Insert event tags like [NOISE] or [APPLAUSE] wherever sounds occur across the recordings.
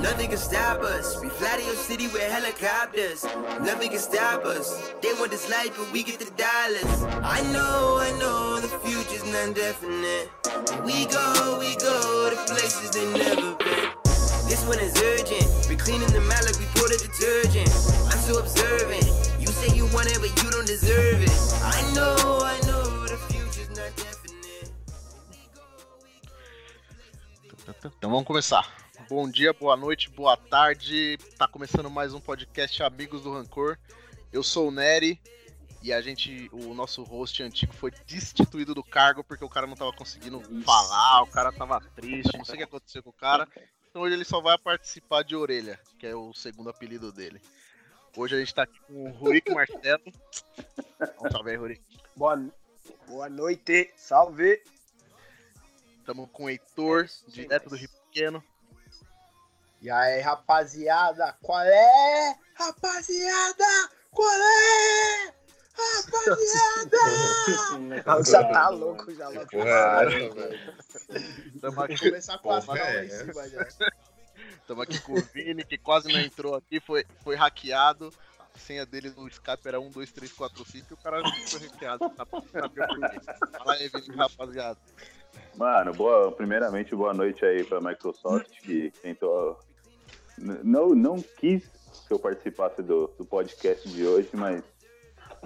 Nothing can stop us. We fly to your city with helicopters. Nothing can stop us. They want this life, but we get the dollars. I know, I know, the future's not definite. We go, we go to places they never been. This one is urgent. We cleaning the mat like we pour the detergent. I'm so observant. You say you want it, but you don't deserve it. I know, I know, the future's not definite. Então vamos começar. Bom dia, boa noite, boa tarde. Tá começando mais um podcast Amigos do Rancor. Eu sou o Nery e a gente, o nosso host antigo foi destituído do cargo porque o cara não tava conseguindo falar, o cara tava triste, não sei o que aconteceu com o cara. Então hoje ele só vai participar de orelha, que é o segundo apelido dele. Hoje a gente tá aqui com o Rurik Martelo. Um [LAUGHS] salve aí, Rurik. Boa, boa noite, salve. Tamo com o Heitor, direto do Rio Pequeno. E aí, rapaziada, qual é? Rapaziada, qual é? Rapaziada! já tá louco, já louco. Porra, é. Tamo aqui, Começar com a Porra, é em essa. cima já. tamo aqui com o Vini, que quase não entrou aqui, foi, foi hackeado. A senha dele no Skype era 1, 2, 3, 4, 5 e o cara foi hackeado. Tá, por quê. Fala aí, Vini, rapaziada. Mano, boa, primeiramente, boa noite aí pra Microsoft, que tentou. Não, não quis que eu participasse do, do podcast de hoje, mas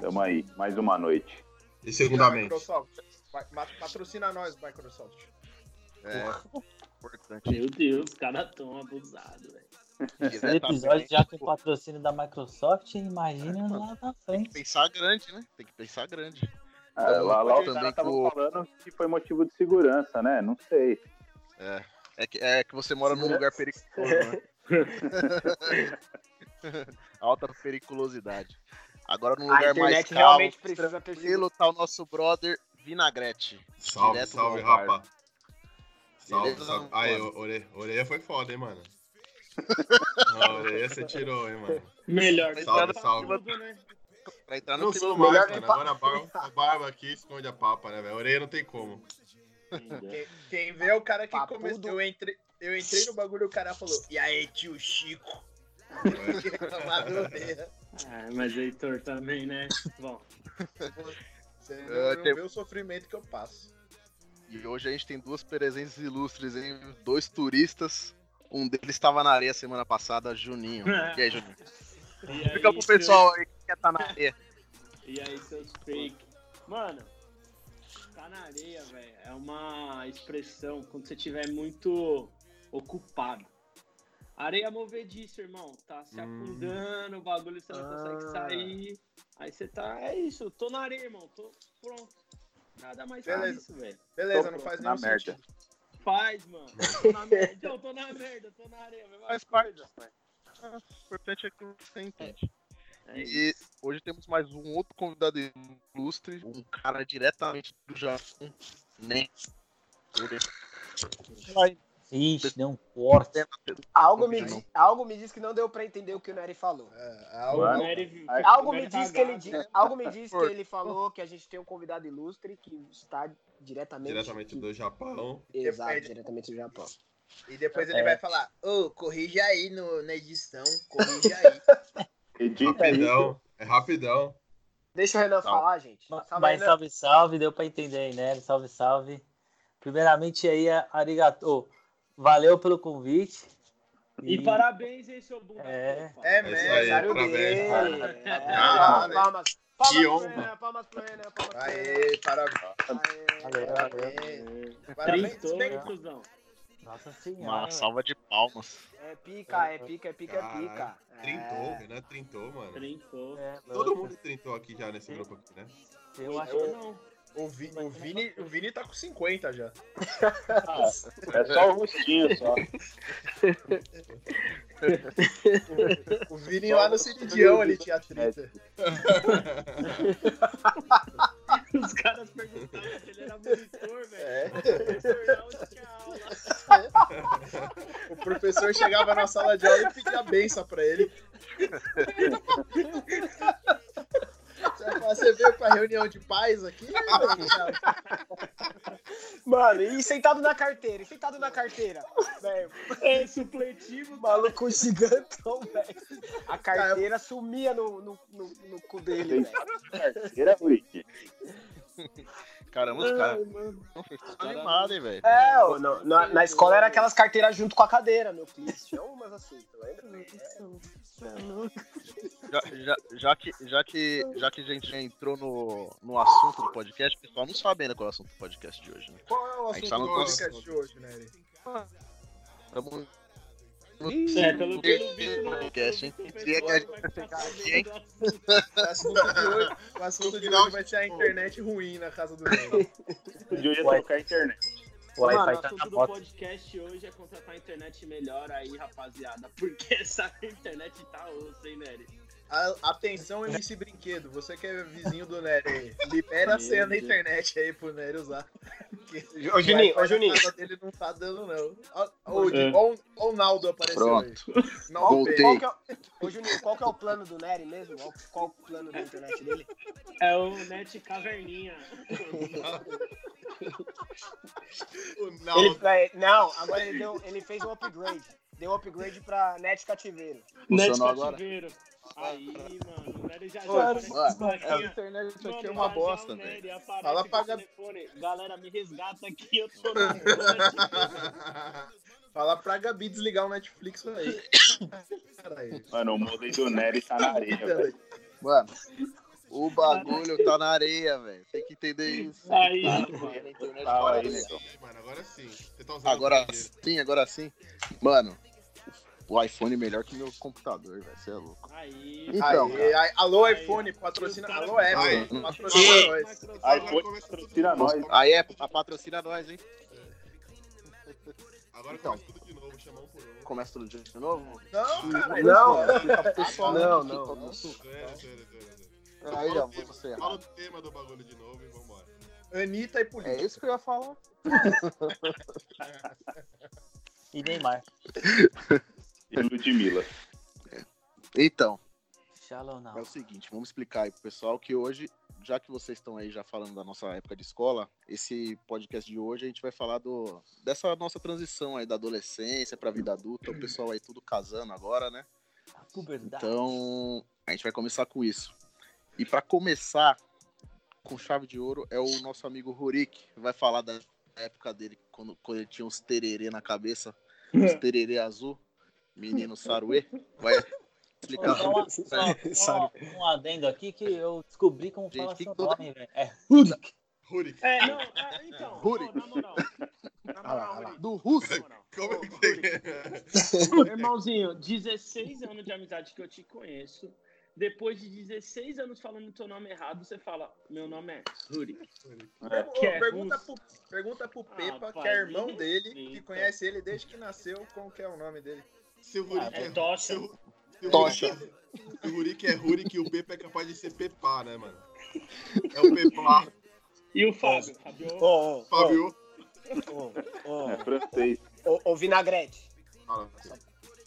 tamo aí, mais uma noite. E segundamente. Microsoft, patrocina nós, Microsoft. É, importante. Meu Deus, os caras tão abusados, velho. [LAUGHS] Esse episódio já com patrocínio da Microsoft, imagina lá na Tem que frente. pensar grande, né? Tem que pensar grande. Ah, Então, lá lá os caras estavam falando que foi motivo de segurança, né? Não sei. É que, é que você mora num lugar perigoso, né? [LAUGHS] [LAUGHS] Alta periculosidade. Agora num lugar mais internet calmo, realmente precisa ter sido. tranquilo, tá o nosso brother Vinagrete. Salve, do salve, rapa. Salve, salve. Aí, o- orelha, foi foda, hein, mano. [LAUGHS] A orelha você tirou, hein, mano. Melhor Salve, salve. né? Pra entrar no clima sou do- mais, melhor mano. Agora a barba, a barba aqui esconde a papa, né, velho? Orelha não tem como. Quem, quem vê é o cara que Papudo. começou. Eu entrei, eu entrei no bagulho e o cara falou: E aí, tio Chico? Reclamador [LAUGHS] dele. Ah, mas Heitor também, né? Bom, Você É, não, não tem- o sofrimento que eu passo. E hoje a gente tem duas presenças ilustres, hein? Dois turistas. Um deles estava na areia semana passada, Juninho. [LAUGHS] E aí, Juninho? e aí, Explica pro pessoal aí que quer tá na [LAUGHS] areia. E aí, seus fake. Mano, tá na areia, velho. É uma expressão quando você tiver muito ocupado. Areia movediça, irmão. Tá se Hum. afundando, o bagulho você não consegue Ah. sair. Aí você tá. É isso, tô na areia, irmão. Tô pronto. Nada mais que Beleza. isso, velho. Beleza, Tô não faz na nenhum merda. sentido. Faz, mano. [LAUGHS] Tô na merda. Então, tô na merda, tô na areia. mesma Faz coisa. parte. Ah, O importante é que você entende. É E isso. hoje temos mais um outro convidado ilustre, um cara diretamente do Japão, nem. Vai, Ixi, deu um corte. Algo me, Não. di- algo me diz que não deu pra entender o que o Nery falou. algo, Nery- me diz que ele algo me diz que ele falou que a gente tem um convidado ilustre que está diretamente Diretamente do Japão. Exato, Depende. diretamente do Japão. E depois ele É. vai falar, ô, corrija aí no, na edição, corrija aí. [LAUGHS] Edita. Rapidão. É rapidão. Deixa o Renan falar, gente. Salve, Mas Renan. salve, salve, deu pra entender aí, né? Salve, salve. Primeiramente aí, arigato. Valeu pelo convite. E parabéns, hein, seu bunda. É. É aí, mesmo. Parabéns. Ah, É, palmas, Que palmas pro honra. Renan, palmas pro Renan, palmas pro Renan. Aê, parabéns. Aê, parabéns. Parabéns. Hein, cuzão? Nossa senhora. uma salva de palmas. É pica, é pica, é pica, é pica. Caralho, Trintou, É. Renan trintou, mano. Trintou. É, Todo mundo trintou aqui já nesse grupo aqui, né? Eu acho que não. O, Vi- o Vini, o Vini tá com 50 já. É só o rostinho só. O Vini lá no Ciridião ele tinha 30. Os caras perguntavam se ele era monitor, velho. É. O professor tinha aula. O professor professor chegava na sala de aula e pedia benção pra ele. [LAUGHS] Você veio pra reunião de pais aqui? Mano, e sentado na carteira, e sentado na carteira. É supletivo, Maluco gigantão, velho. A carteira sumia no, no, no, no cu dele, velho. Carteira, Rick. Caramba, os caras não fez animado, hein, velho. É, no- na, na escola era aquelas carteiras junto com a cadeira, meu filho. Tinha umas assim, tu lembra? Já, já, já que, já, que, já que a gente já entrou no, no assunto do podcast, o pessoal não sabe ainda qual é o assunto do podcast de hoje, né? Qual é o assunto tá do podcast de hoje, né? É, pelo, visto, não. podcast, hein? O Queria que a gente pegar ficar aqui, hein? O assunto de hoje, o assunto de hoje vai ser a internet ruim na casa do Ney. De hoje é Ué. trocar a internet. O Mano, Wi-Fi o tá assunto na do moto. podcast hoje é contratar a internet melhor aí, rapaziada. Porque essa [LAUGHS] internet tá osso, hein, Nery? A- Atenção, MC Brinquedo, você que é vizinho do Nery, libera a senha da internet aí pro Nery usar. [LAUGHS] Ô, Juninho, ô, Juninho. na dele não tá dando, não. Ó, o, É. o Naldo apareceu aí. Naldo Voltei. Qual que é, o- ô, Juninho, qual que é o plano do Nery mesmo? Qual, qual o plano da internet dele? É o Net Caverninha. [LAUGHS] O Ele, Naldo. é, não, agora ele, deu, ele fez um upgrade. Deu upgrade pra net cativeiro. Net? Cativeiro. Aí, mano, o Nery já Ô, já mano, com a internet aqui Mano, é uma bosta, velho. Nery aparece Fala pra Gabi. Galera, me resgata aqui, eu tô [LAUGHS] na rua. Fala pra Gabi desligar o Netflix aí. Caralho. [LAUGHS] Mano, o modem do Nery tá na areia, velho. Mano, o bagulho tá na areia, velho. Tem que entender isso. Aí, A mano. internet Tá tá aí, negão. Mano, agora sim. Você tá usando Agora sim, agora sim. Mano, o iPhone é melhor que meu computador, velho. Você é louco. Aí. Então, Aí, aí, alô, Aí. iPhone, patrocina. Cara- Alô, Apple, Aí. patrocina Aí, nós. Tira novo. nós. Aí é, a patrocina nós, hein? Agora Então. começa tudo de novo, chamar um por um. Começa tudo de novo. Não, cara. Não. Não, não, que tá não. no sul. Sério, sério, sério. sério. Aí, ó, você Fala o tema do bagulho de novo e vambora. Anitta e polícia. É isso que eu ia falar. [LAUGHS] E Neymar. [LAUGHS] E Ludmilla. Então, Shalom é o seguinte, vamos explicar aí pro pessoal que hoje, já que vocês estão aí já falando da nossa época de escola, esse podcast de hoje a gente vai falar do dessa nossa transição aí da adolescência pra vida adulta, o pessoal aí tudo casando agora, né? A puberdade. Então, a gente vai começar com isso. E pra começar com chave de ouro é o nosso amigo Rurik, que vai falar da época dele quando, quando ele tinha uns tererê na cabeça, uns tererê azul, menino Saruê. Vai explicar. [LAUGHS] Só, uma- só- só Sabe. um adendo aqui que eu descobri como Gente, fala que seu toda- nome, velho. É Rurik. Rurik. É, não, é, então, na moral. Na moral, Ruri, Do russo. Como é que Irmãozinho, 16 anos de amizade que eu te conheço. Depois de 16 anos falando teu nome errado, você fala: Meu nome é Ruri. Pergu- Que é pergunta, pro, pergunta pro Ah, Pepa, pai, que é irmão dele, que respeita. conhece ele desde que nasceu, como que é o nome dele? Se o Rurik É é. Tocha. se o- se o Tocha. Se o Rurik é Rurik, o Pepa é capaz de ser Pepá, né, mano? É o Pepá. E o Fábio? Fábio? Ô, ô, Fábio. ô, É francês. ô, Vinagrete. Fala.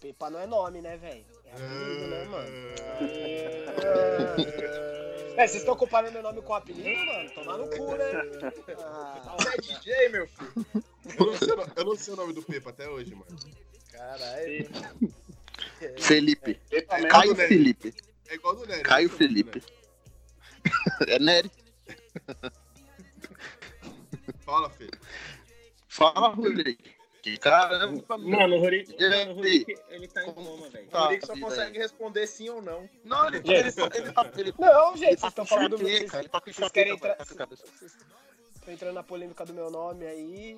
Pepa não é nome, né, velho? É apelido, né, mano? É, vocês estão comparando meu nome com o apelido, mano? Tomar no cu, né? Ah, Você é DJ, meu filho. Eu não, sei, eu não sei o nome do Pepa até hoje, mano. Caralho. Felipe. Pepa mesmo, Caio né? Felipe. É igual do Nery. Caio o do Felipe. É Nery. Fala, Fê. Fala. Que caramba, Mano, o E mano, o? Ruri, ele tá em coma, velho. O Tá, Rick só vida consegue responder sim ou não. Não, ele, Gente. ele, ele, tá- ele, Não, gente, ele vocês tá estão com falando do meu. Vocês tá com querem entrar. tá estão entrando na polêmica do meu nome aí.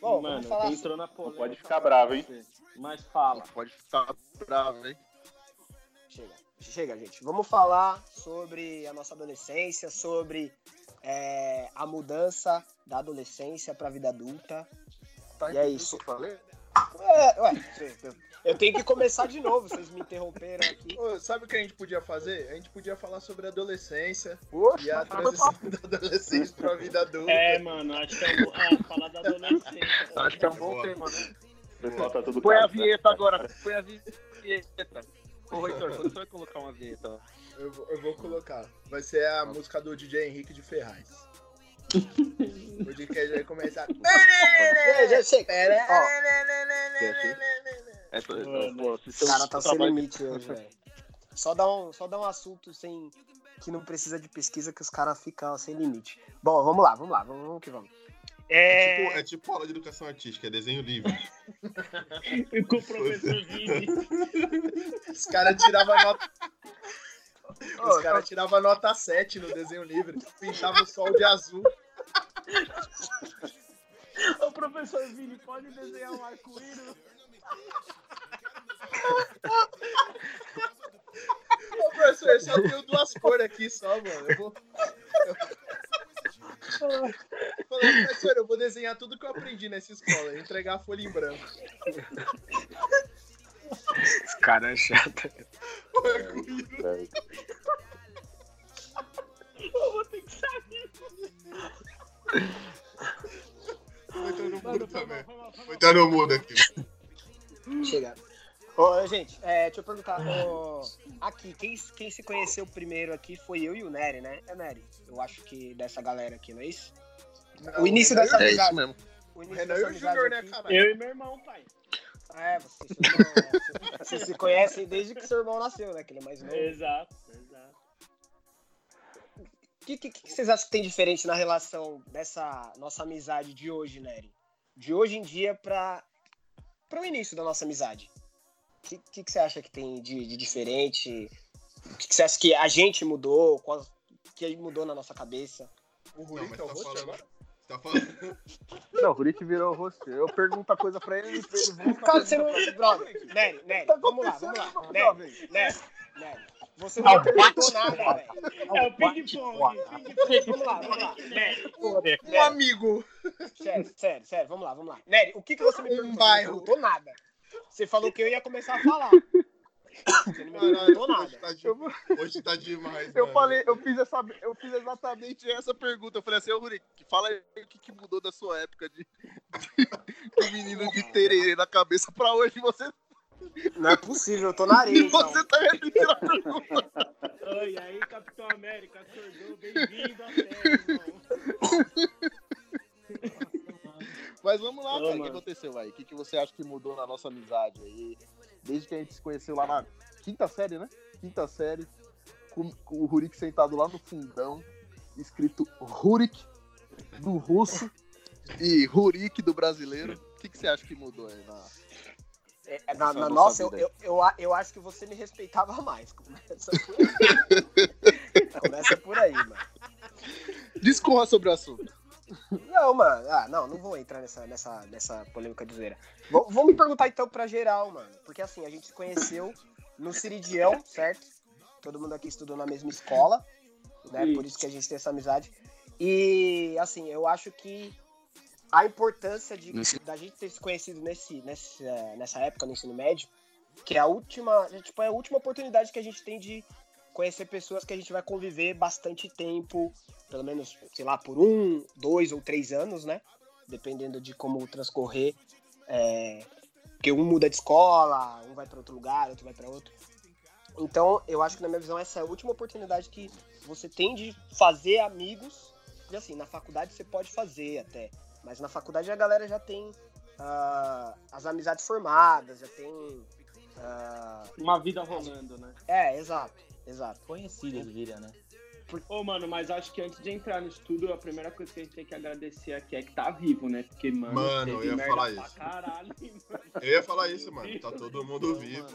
Bom, Mano, falar. entrou na polêmica. pode ficar bravo, hein? Mas fala. Pode ficar bravo, hein? Chega, chega, gente. Vamos falar sobre a nossa adolescência, sobre é, a mudança da adolescência para a vida adulta. Tá E é isso. que eu falei? É, ué, eu- tenho que começar de novo, vocês me interromperam aqui. Ô, sabe o que a gente podia fazer? A gente podia falar sobre a adolescência Poxa, e a transição [LAUGHS] da adolescência pra vida adulta. É, mano, acho que é, um, é falar da adolescência. acho que é um Boa. bom tema, né? Pessoal tá tudo Põe a vinheta agora, põe a vinheta. Ô, Heitor, você vai colocar uma vinheta? Eu, vou- eu vou colocar. Vai ser a música do DJ Henrique de Ferraz. O podcast vai começar. [LAUGHS] Já, chega. Ó, É, pô, o cara tá sem limite hoje, velho. Só dá, um, só dá um assunto sem, que não precisa de pesquisa que os caras ficam sem limite. Bom, vamos lá, vamos lá, vamos, vamos que vamos. É É, tipo, é tipo aula de educação artística, é desenho livre. [LAUGHS] E com o professor Vini. Os caras tiravam nota. Os caras tiravam nota 7 no desenho livre. Pintavam o sol de azul. [LAUGHS] Ô, professor Vini, pode desenhar um arco-íris? Ô, professor, eu só tenho duas cores aqui só, mano. Eu vou. Eu... Falei, professor, eu vou desenhar tudo que eu aprendi nessa escola. Entregar a folha em branco. Esse cara é chato. Velho. Eu vou ter que sair. Vou entrar no mudo também. Vou entrar no mudo aqui. Chega. Ô, gente, é, deixa eu perguntar. ô, aqui, quem, quem se conheceu primeiro aqui foi eu e o Nery, né? É Nery. Eu acho que dessa galera aqui, não é isso? Não, o início Renan- dessa É isso amizade. mesmo. O início Renan dessa e o Júnior, né, caralho? Eu e meu irmão, pai. É, vocês, se conhecem- vocês se conhecem desde que seu irmão nasceu, né? Que ele é mais novo. Exato, exato. O que, que, que vocês acham que tem diferente na relação dessa nossa amizade de hoje, Nery? De hoje em dia pra, pra o início da nossa amizade. O que, que, que você acha que tem de, de diferente? O que, que você acha que a gente mudou? Qual, que mudou na nossa cabeça? O Não, Rurik mas é o tá falando. agora? Tá falando. Não, o Rurik virou o rosto. Eu pergunto a coisa pra ele, ele volta. Cara, você não. Brother, Nery, Nery, Tá vamos lá, vamos lá. Nery. Nery, Você não me perguntou nada, velho. É o ping-pong. Vamos lá, vamos lá. [LAUGHS] Um amigo. Sério, sério, sério, vamos lá, vamos lá. Nery, o que, que você me Um perguntou? bairro. Você não perguntou nada. Você falou que eu ia começar a falar. Você não me perguntou Caralho, nada. hoje tá, de... hoje tá demais, Eu mano. falei, eu fiz, essa, eu fiz exatamente essa pergunta. Eu falei assim, ô Rurik, fala aí o que, que mudou da sua época de, de menino de tererê na cabeça pra hoje. Você, Não é possível, eu tô na areia, então. você tá a pergunta. Oi, aí, Capitão América, acordou. Bem-vindo à Terra, irmão. Mas vamos lá, Ô, cara. O que aconteceu aí? O que, que você acha que mudou na nossa amizade aí? Desde que a gente se conheceu lá na quinta série, né? Quinta série, com, com o Rurik sentado lá no fundão, escrito Rurik do russo e Rurik do brasileiro. O que, que você acha que mudou aí na. É, na, na Essa nossa, eu, eu, eu, a- eu acho que você me respeitava mais. Começa por aí. Começa por aí, mano. Discorra sobre o assunto. Não, mano. Ah, não, não vou entrar nessa, nessa, nessa polêmica de zoeira. Vou, vou me perguntar então pra geral, mano. Porque assim, a gente se conheceu no Ciridião, certo? Todo mundo aqui estudou na mesma escola, né? Por isso que a gente tem essa amizade. E assim, eu acho que a importância de da gente ter se conhecido nesse, nesse, eh, nessa época no ensino médio, que é a última, é, tipo, é a última oportunidade que a gente tem de conhecer pessoas que a gente vai conviver bastante tempo, pelo menos, sei lá, por um, dois ou três anos, né? Dependendo de como transcorrer. É, porque um muda de escola, um vai para outro lugar, outro vai para outro. Então, eu acho que na minha visão essa é a última oportunidade que você tem de fazer amigos. E assim, na faculdade você pode fazer até, mas na faculdade a galera já tem ah, as amizades formadas, já tem. ah, Uma vida rolando, né? é, exato, exato. Conhecidos vira, né? Ô, mano, mas acho que antes de entrar no estudo, a primeira coisa que a gente tem que agradecer aqui é que tá vivo, né? Porque, mano, Mano, eu ia merda falar pra isso. Caralho, mano. Eu ia falar isso, mano. Tá todo mundo vivo.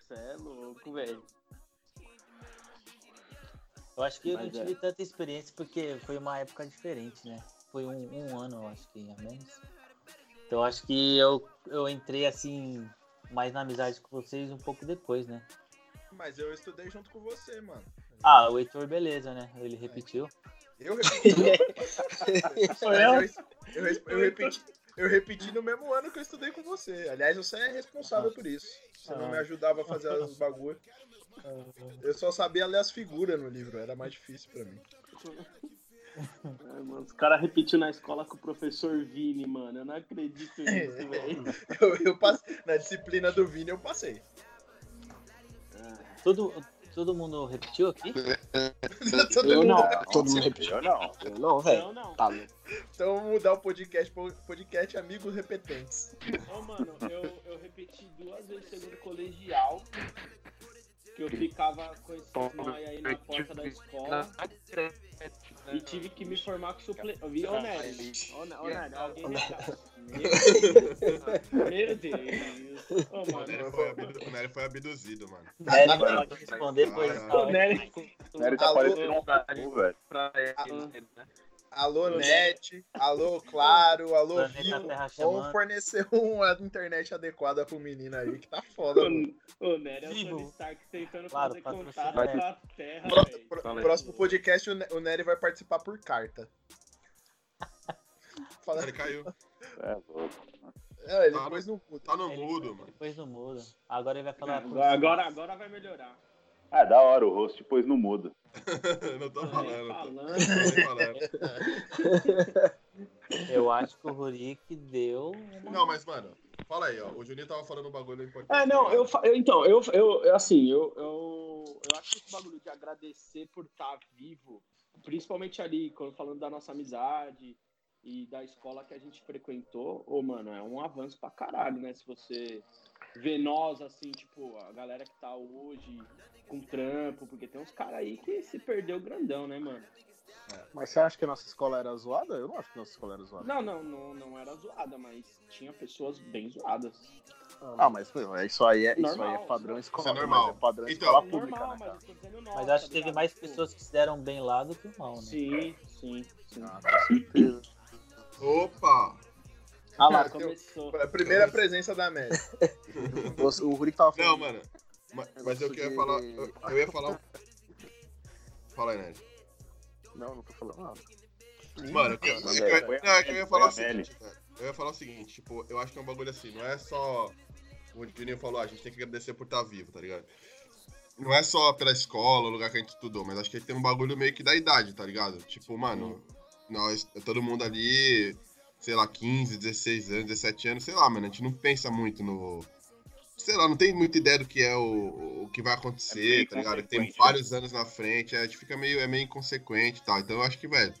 Você é louco, velho. Eu acho que eu Mas não é. tive tanta experiência porque foi uma época diferente, né? Foi um, um ano, eu acho que a menos. Então eu acho que eu, eu entrei assim, mais na amizade com vocês um pouco depois, né? Mas eu estudei junto com você, mano. Ah, o Heitor, beleza, né? Ele repetiu. Eu repeti. [LAUGHS] Eu, eu? eu, repeti. Eu repeti no mesmo ano que eu estudei com você. Aliás, você é responsável por isso. Você não me ajudava a fazer os bagulho. Eu só sabia ler as figuras no livro, era mais difícil pra mim. Ai, mano, os caras repetiu na escola com o professor Vini, mano. Eu não acredito nisso, velho. Eu, eu passei, na disciplina do Vini eu passei. Todo, todo mundo repetiu aqui? [LAUGHS] Todo Eu mundo- não. Todo mundo repetiu. Eu não. Eu não, velho. Tá. Então vamos mudar o podcast pro podcast Amigos Repetentes. Ô, mano, eu, eu repeti duas vezes segundo colegial. Que eu ficava com esses nóia aí na porta da escola. E tive que me formar com suplente. Ô, Nery, ô, Né- Nery, alguém resgata. Meu Meu Deus. Ô, O Nery mano. foi, abdu- o Nery foi abduzido, mano. Nery pode responder, pois Ah, tá. Ô, Nery. Tá parecendo um cachorro, velho. Pra ele, né? Alô, Net, alô, Claro, alô, Vivo. Vamos fornecer uma internet adequada pro menino aí, que tá foda, mano. Ô, ô, Nery é o Vivo. Tony Stark tentando Claro, fazer contato com a Terra, Pró- velho. pró- Fala aí. próximo podcast o Ne- o Nery vai participar por carta. O [LAUGHS] Fala, Nery caiu. É, louco. é, ele Tá depois não. Tá no Ele- mudo, mano. Depois não muda. Agora ele vai falar. agora, agora vai melhorar. Ah, da hora, o host pôs no mudo. [LAUGHS] não tô falando. Tô, falando. [LAUGHS] tô falando. Eu acho que o Rurik deu. Não, mas, mano, fala aí, ó. O Juninho tava falando um bagulho importante. É, não, eu, eu- então, eu, eu, eu, assim, eu, eu, eu acho que esse bagulho de agradecer por estar vivo, principalmente ali, quando falando da nossa amizade e da escola que a gente frequentou, ô, mano, é um avanço pra caralho, né? Se você vê nós, assim, tipo, a galera que tá hoje com trampo, porque tem uns caras aí que se perdeu grandão, né, mano? Mas você acha que a nossa escola era zoada? Eu não acho que a nossa escola era zoada. Não, não, não, não era zoada, mas tinha pessoas bem zoadas. Ah, mas meu, é isso aí é, isso aí Normal. é padrão escola. Isso é normal. mas É padrão Então, escola pública, Normal, né, cara? mas eu tô dizendo nós, Mas acho tá que teve ligado? mais pessoas que se deram bem lá do que mal, né? Sim, sim, sim. Ah, com certeza. Opa! Ah lá, Ah, começou. A primeira presença da América. [LAUGHS] O, o Rurik tava falando. Não, mano. ma- Mas eu queria falar. Eu, eu ia falar. Fala aí, Nery. Não, não tô falando nada. Mano, eu, eu, Mas eu- é, não, foi a é que eu ia falar o foi a seguinte, velho. Eu ia falar o seguinte, tipo, eu acho que é um bagulho assim, não é só. Como o Juninho falou, a gente tem que agradecer por estar vivo, tá ligado? Não é só pela escola, o lugar que a gente estudou, mas acho que tem um bagulho meio que da idade, tá ligado? Tipo, mano, nós, todo mundo ali, sei lá, 15, 16 anos, 17 anos, sei lá, mano, a gente não pensa muito no. Sei lá, não tem muita ideia do que é o, o que vai É acontecer, meio tá ligado? Tem inconsequente, vários anos na frente, a gente fica meio, é meio inconsequente e tal. Então eu acho que, velho,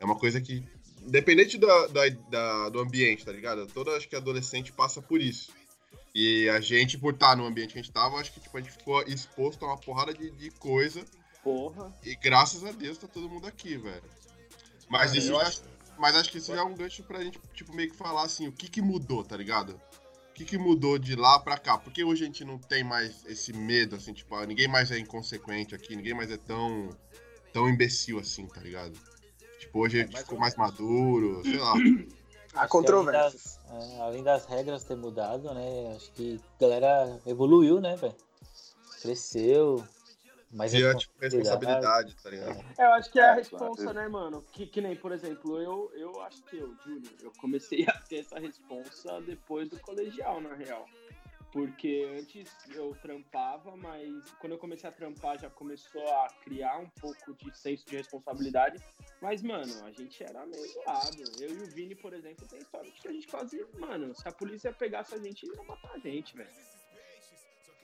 é uma coisa que, independente da, da, da- do ambiente, tá ligado? Toda, acho que adolescente passa por isso. E a gente, por estar no ambiente que a gente tava, acho que tipo, a gente ficou exposto a uma porrada de, de coisa. Porra. E graças a Deus tá todo mundo aqui, velho. Mas isso eu acho- Mas acho que isso já é um gancho pra gente, tipo, meio que falar assim, o que que mudou, tá ligado? O que que mudou de lá pra cá? Porque hoje a gente não tem mais esse medo, assim, tipo, ah, ninguém mais é inconsequente aqui, ninguém mais é tão, tão imbecil assim, tá ligado? Tipo, hoje a gente mais ficou ou mais maduro, sei lá. [COUGHS] Há controvérsias. Além das, é, além das regras ter mudado, né? Acho que a galera evoluiu, né, velho? Cresceu. Mais Via, tipo, responsabilidade, tá ligado? É, eu acho que é a É, responsa, né, mano? Que, que nem, por exemplo, eu, eu acho que eu, Júlio, eu comecei [LAUGHS] a ter essa responsa depois do colegial, na real. Porque antes eu trampava, mas quando eu comecei a trampar já começou a criar um pouco de senso de responsabilidade. Mas, mano, a gente era meio zoado. Eu e o Vini, por exemplo, tem história de que a gente quase, mano, se a polícia pegasse a gente, ia matar a gente, velho.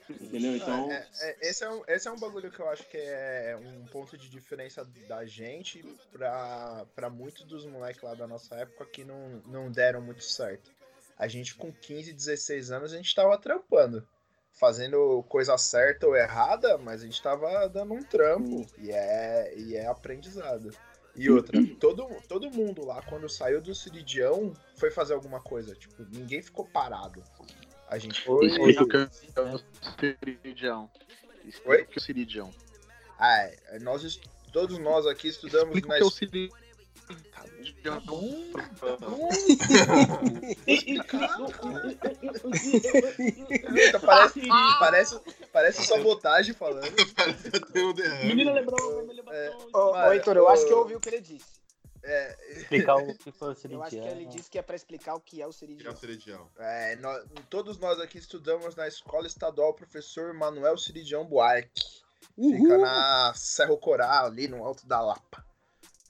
Entendeu? Então. É, é, esse, é um, esse é um bagulho que eu acho que é um ponto de diferença da gente pra, pra muitos dos moleques lá da nossa época que não, não deram muito certo. A gente com 15, 16 anos, a gente tava trampando. Fazendo coisa certa ou errada, mas a gente tava dando um trampo. E é, e é aprendizado. E outra, todo, todo mundo lá, quando saiu do Ciridião, foi fazer alguma coisa. Tipo, ninguém ficou parado. A gente foi. Explica o que é o Ciridião. É o Ciridião. Ah, é, nós, est- todos nós aqui estudamos Explica o que é parece, parece, parece sabotagem falando. [LAUGHS] Menina lembrou, vermelho É. Ô, Heitor, eu acho que eu ouvi o que ele disse. É, Explicar o [LAUGHS] que foi o Eu acho que ele disse que é pra explicar o que é o Que é o Ceredião. é, nó- todos nós aqui estudamos na Escola Estadual Professor Manuel Ciridião Buarque. Fica na Cerro Coral, ali no Alto da Lapa.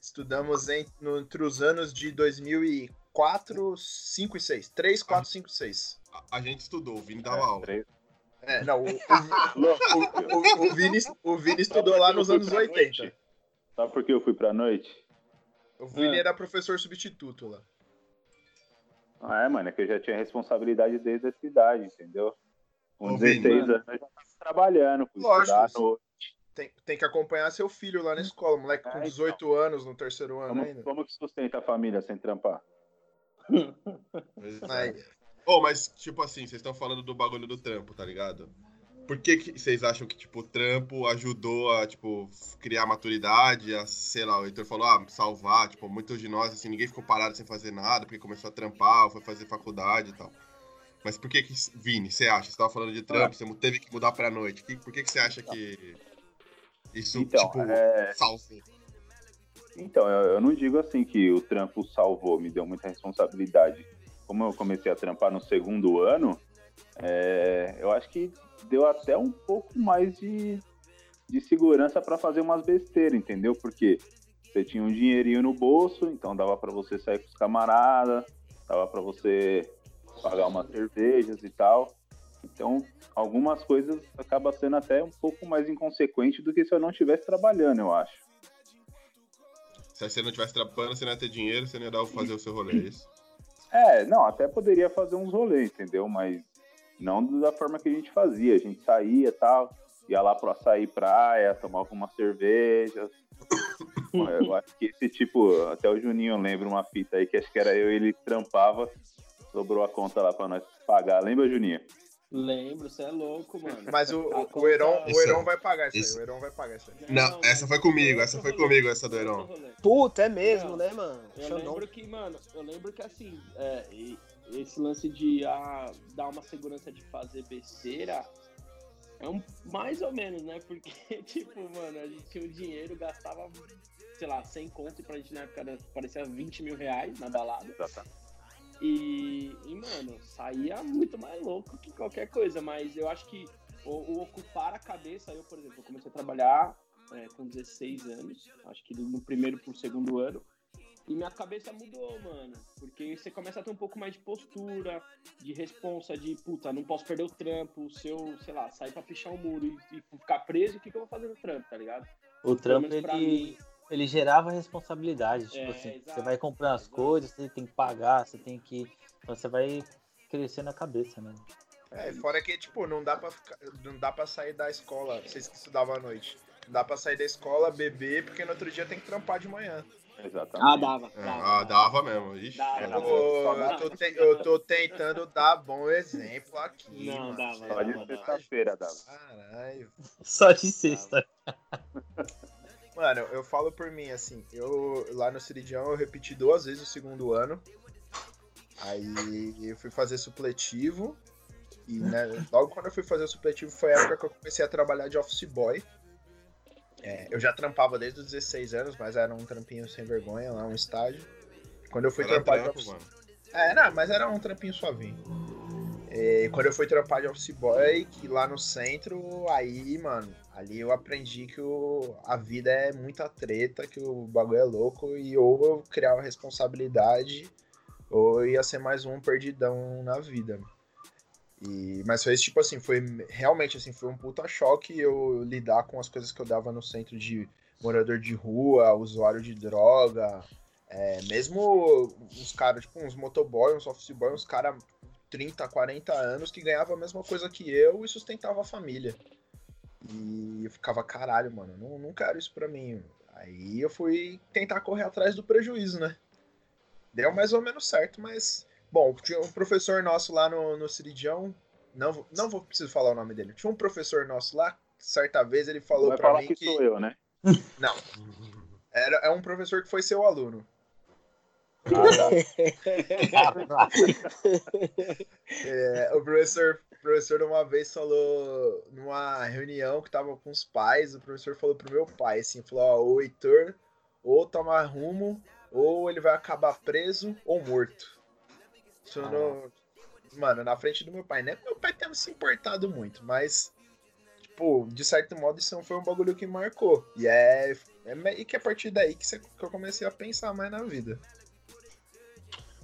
Estudamos em- no- entre os anos de 2004, 5 e 6. 3, 4, 5, 6. A, a gente estudou, o Vini dava aula. três. É, não, o, [LAUGHS] o, o, o- o Vini, o Vini estudou lá nos anos 80. Sabe por que eu fui pra noite? O Vini era professor substituto lá. Ah, é, mano, é que eu já tinha responsabilidade desde essa idade, entendeu? Com Ô, Vini, 16 mano. anos eu já tava trabalhando, fui Lógico, no... Tem, tem que acompanhar seu filho lá na escola, moleque com Ah, então. 18 anos no terceiro ano Como, ainda. como que sustenta a família sem trampar? [LAUGHS] Pois é. Ô, mas, tipo assim, vocês estão falando do bagulho do trampo, tá ligado? Por que, que vocês acham que, tipo, o trampo ajudou a, tipo, criar maturidade, a, sei lá, o Heitor falou, ah, salvar, tipo, muitos de nós, assim, ninguém ficou parado sem fazer nada, porque começou a trampar, foi fazer faculdade e tal. Mas por que que, Vini, você acha? Você tava falando de trampo, você teve que mudar pra noite, por que que você acha que isso, Então, tipo, é... salvou? Então, eu, eu não digo assim que o trampo salvou, me deu muita responsabilidade. Como eu comecei a trampar no segundo ano, é, eu acho que deu até um pouco mais de, de segurança para fazer umas besteiras, entendeu? Porque você tinha um dinheirinho no bolso, então dava para você sair com os camaradas, dava para você pagar umas cervejas e tal. Então, algumas coisas acaba sendo até um pouco mais inconsequente do que se eu não estivesse trabalhando, eu acho. Se você não tivesse trampando, você não ia ter dinheiro, você não ia dar pra fazer o seu rolê, é isso? É, não, até poderia fazer uns rolês, entendeu? Mas não da forma que a gente fazia. A gente saía e tal, ia lá pro açaí praia, tomava umas cervejas. eu acho que esse tipo, até o Juninho lembra uma fita aí que acho que era eu e ele que trampava, sobrou a conta lá pra nós pagar. Lembra, Juninho? Lembro, você é louco, mano. mas o, A o, conta- Heron, o Heron vai pagar isso, isso- aí. O Heron vai pagar isso aí. Não, essa foi comigo, essa foi rolê, comigo, essa do Heron. Puta, é mesmo, Não, né, mano? Eu Xandão. lembro que, mano, eu lembro que assim, é, e- esse lance de ah, dar uma segurança de fazer besteira é um mais ou menos, né? Porque, [LAUGHS] tipo, mano, a gente tinha o dinheiro, gastava, sei lá, 100 conto e pra gente na época parecia 20 mil reais na balada. E, e, mano, saía muito mais louco que qualquer coisa, mas eu acho que o, o ocupar a cabeça, eu, por exemplo, eu comecei a trabalhar é, com 16 anos, acho que no primeiro pro segundo ano, e minha cabeça mudou, mano, porque você começa a ter um pouco mais de postura, de responsa, de puta, não posso perder o trampo, se eu, sei lá, sair pra pichar um muro e, e ficar preso, o que, que eu vou fazer no trampo, tá ligado? O trampo, ele, ele gerava responsabilidade. Tipo É, assim, você exato, vai comprando as exato. coisas, você tem que pagar, você tem que. Então você vai crescendo a cabeça, né? É, fora que, tipo, não dá pra, ficar, não dá pra sair da escola, vocês que estudavam à noite. Não dá pra sair da escola, beber, porque no outro dia tem que trampar de manhã. Exatamente. Ah, dava. É, dava, ah, dava mesmo. Ixi, Dava, bom. Pô, eu, tô te- eu tô tentando dar bom exemplo aqui. Não, mano. dava, Só dava, de sexta-feira dava. Caralho. Só de sexta. [LAUGHS] Mano, eu falo por mim, assim, eu lá no Ciridião eu repeti duas vezes o segundo ano. Aí eu fui fazer supletivo. E né, logo quando eu fui fazer o supletivo foi a época que eu comecei a trabalhar de office boy. É, eu já trampava desde os 16 anos, mas era um trampinho sem vergonha lá, um estágio. Quando eu fui Era trampar de office mano. é, não, mas era um trampinho suavinho. E quando eu fui trampar de office boy, que lá no centro, aí, mano, ali eu aprendi que o, a vida é muita treta, que o bagulho é louco, e ou eu criava responsabilidade, ou ia ser mais um perdidão na vida. E, mas foi tipo assim, foi realmente assim, foi um puta choque eu lidar com as coisas que eu dava no centro de morador de rua, usuário de droga, é, mesmo uns caras, tipo, uns motoboy, uns office boy, uns caras 30, 40 anos que ganhavam a mesma coisa que eu e sustentava a família. E eu ficava, caralho, mano, não, não quero isso pra mim. Aí eu fui tentar correr atrás do prejuízo, né? Deu mais ou menos certo, mas. Bom, tinha um professor nosso lá no, no Ciridião, não, vou- não vou preciso falar o nome dele. Tinha um professor nosso lá, certa vez ele falou Vai pra mim que que. sou eu, né? Não. Era, é um professor que foi seu aluno. É, o professor, professor uma vez falou numa reunião que tava com os pais, o professor falou pro meu pai assim, falou, ó, o Heitor ou toma rumo, ou ele vai acabar preso ou morto. No- Mano, na frente do meu pai, né? Meu pai tenha se importado muito, mas, tipo, de certo modo, isso foi um bagulho que marcou. E é. É, e que a partir daí que, que eu comecei a pensar mais na vida.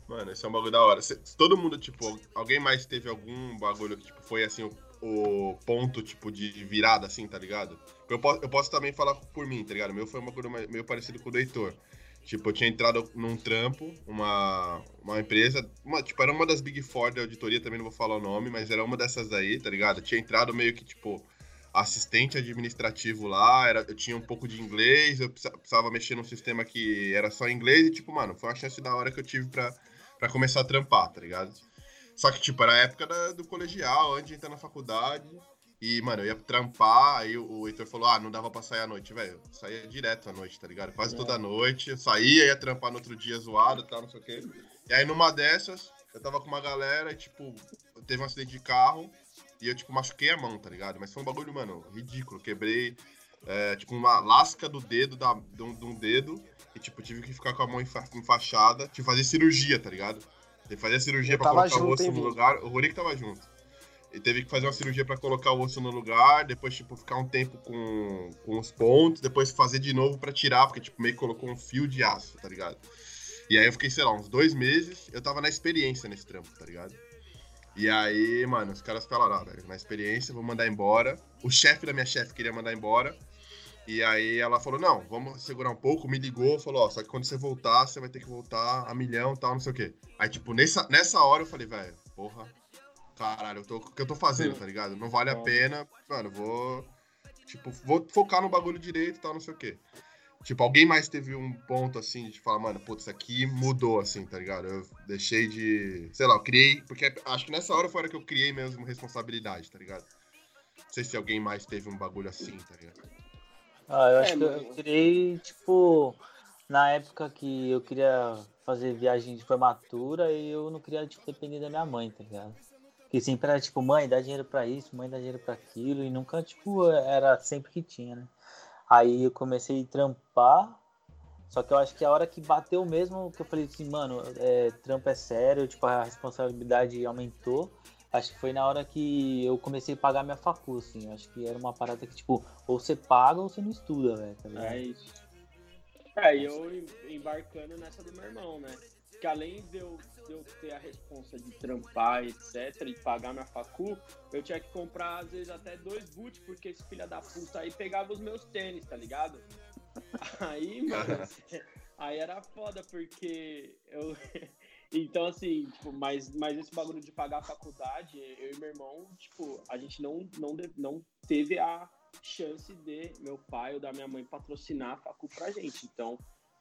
Mano, esse é um bagulho da hora. Todo mundo, tipo, alguém mais teve algum bagulho que, tipo, foi assim, o, o ponto, tipo, de virada, assim, tá ligado? Eu posso, eu posso também falar por mim, tá ligado? O meu foi um bagulho meio parecido com o do Heitor. Tipo, eu tinha entrado num trampo, uma, uma empresa, uma, tipo, era uma das Big Four da auditoria, também não vou falar o nome, mas era uma dessas aí, tá ligado? Eu tinha entrado meio que, tipo, assistente administrativo lá, era, eu tinha um pouco de inglês, eu precisava, mexer num sistema que era só inglês e, tipo, mano, foi uma chance da hora que eu tive pra, pra começar a trampar, tá ligado? Só que, tipo, era a época da- do colegial, antes de entrar na faculdade. E, mano, eu ia trampar, aí o, Heitor falou, ah, não dava pra sair à noite, velho. Eu Saía direto à noite, tá ligado? Quase É. toda noite. Eu saía, ia trampar no outro dia zoado e tal, não sei o quê. E aí, numa dessas, eu tava com uma galera e, tipo, teve um acidente de carro e eu, tipo, machuquei a mão, tá ligado? Mas foi um bagulho, mano, ridículo. Quebrei, é, tipo, uma lasca do dedo, da, de, um, de um dedo. E, tipo, tive que ficar com a mão enfa- enfaixada. Tive que fazer cirurgia, tá ligado? Tive que fazer cirurgia Eu pra colocar o osso hein, no lugar. O Rurik tava junto. E teve que fazer uma cirurgia pra colocar o osso no lugar, depois, tipo, ficar um tempo com, com os pontos, depois fazer de novo pra tirar, porque, tipo, meio que colocou um fio de aço, tá ligado? E aí eu fiquei, sei lá, uns dois meses, eu tava na experiência nesse trampo, tá ligado? E aí, mano, os caras falaram, ah, velho, na experiência, vou mandar embora. O chefe da minha chefe queria mandar embora. E aí ela falou, não, vamos segurar um pouco, me ligou, falou, ó, só que quando você voltar, você vai ter que voltar a milhão e tal, não sei o quê. Aí, tipo, nessa, nessa hora eu falei, velho, porra, caralho, eu tô, o que eu tô fazendo, tá ligado? Não vale a pena, mano, vou, tipo, vou focar no bagulho direito e tal, não sei o quê. Tipo, alguém mais teve um ponto assim de falar, mano, putz, isso aqui mudou, assim, tá ligado? Eu deixei de. Sei lá, eu criei. Porque acho que nessa hora foi a hora que eu criei mesmo responsabilidade, tá ligado? Não sei se alguém mais teve um bagulho assim, tá ligado? Ah, eu É, acho que eu criei, tipo, na época que eu queria fazer viagem de formatura e eu não queria, tipo, depender da minha mãe, tá ligado? Que sempre era, tipo, mãe, dá dinheiro pra isso, mãe, dá dinheiro pra aquilo, e nunca, tipo, era sempre que tinha, né? Aí eu comecei a trampar, só que eu acho que a hora que bateu mesmo, que eu falei assim, mano, é, trampo é sério, tipo, a responsabilidade aumentou. Acho que foi na hora que eu comecei a pagar minha facu, assim. Acho que era uma parada que, tipo, ou você paga ou você não estuda, velho, tá ligado? É isso. É, e eu em- embarcando nessa do meu irmão, né? Que além de eu, de eu ter a responsa de trampar, etc, e pagar minha facu, eu tinha que comprar, às vezes, até dois boot, porque esse filho da puta aí pegava os meus tênis, tá ligado? [LAUGHS] Aí, mano, [LAUGHS] aí era foda, porque eu. [LAUGHS] Então, assim, tipo, mas, mas esse bagulho de pagar a faculdade, eu e meu irmão, tipo, a gente não, não, não teve a chance de meu pai ou da minha mãe patrocinar a facu pra gente. Então,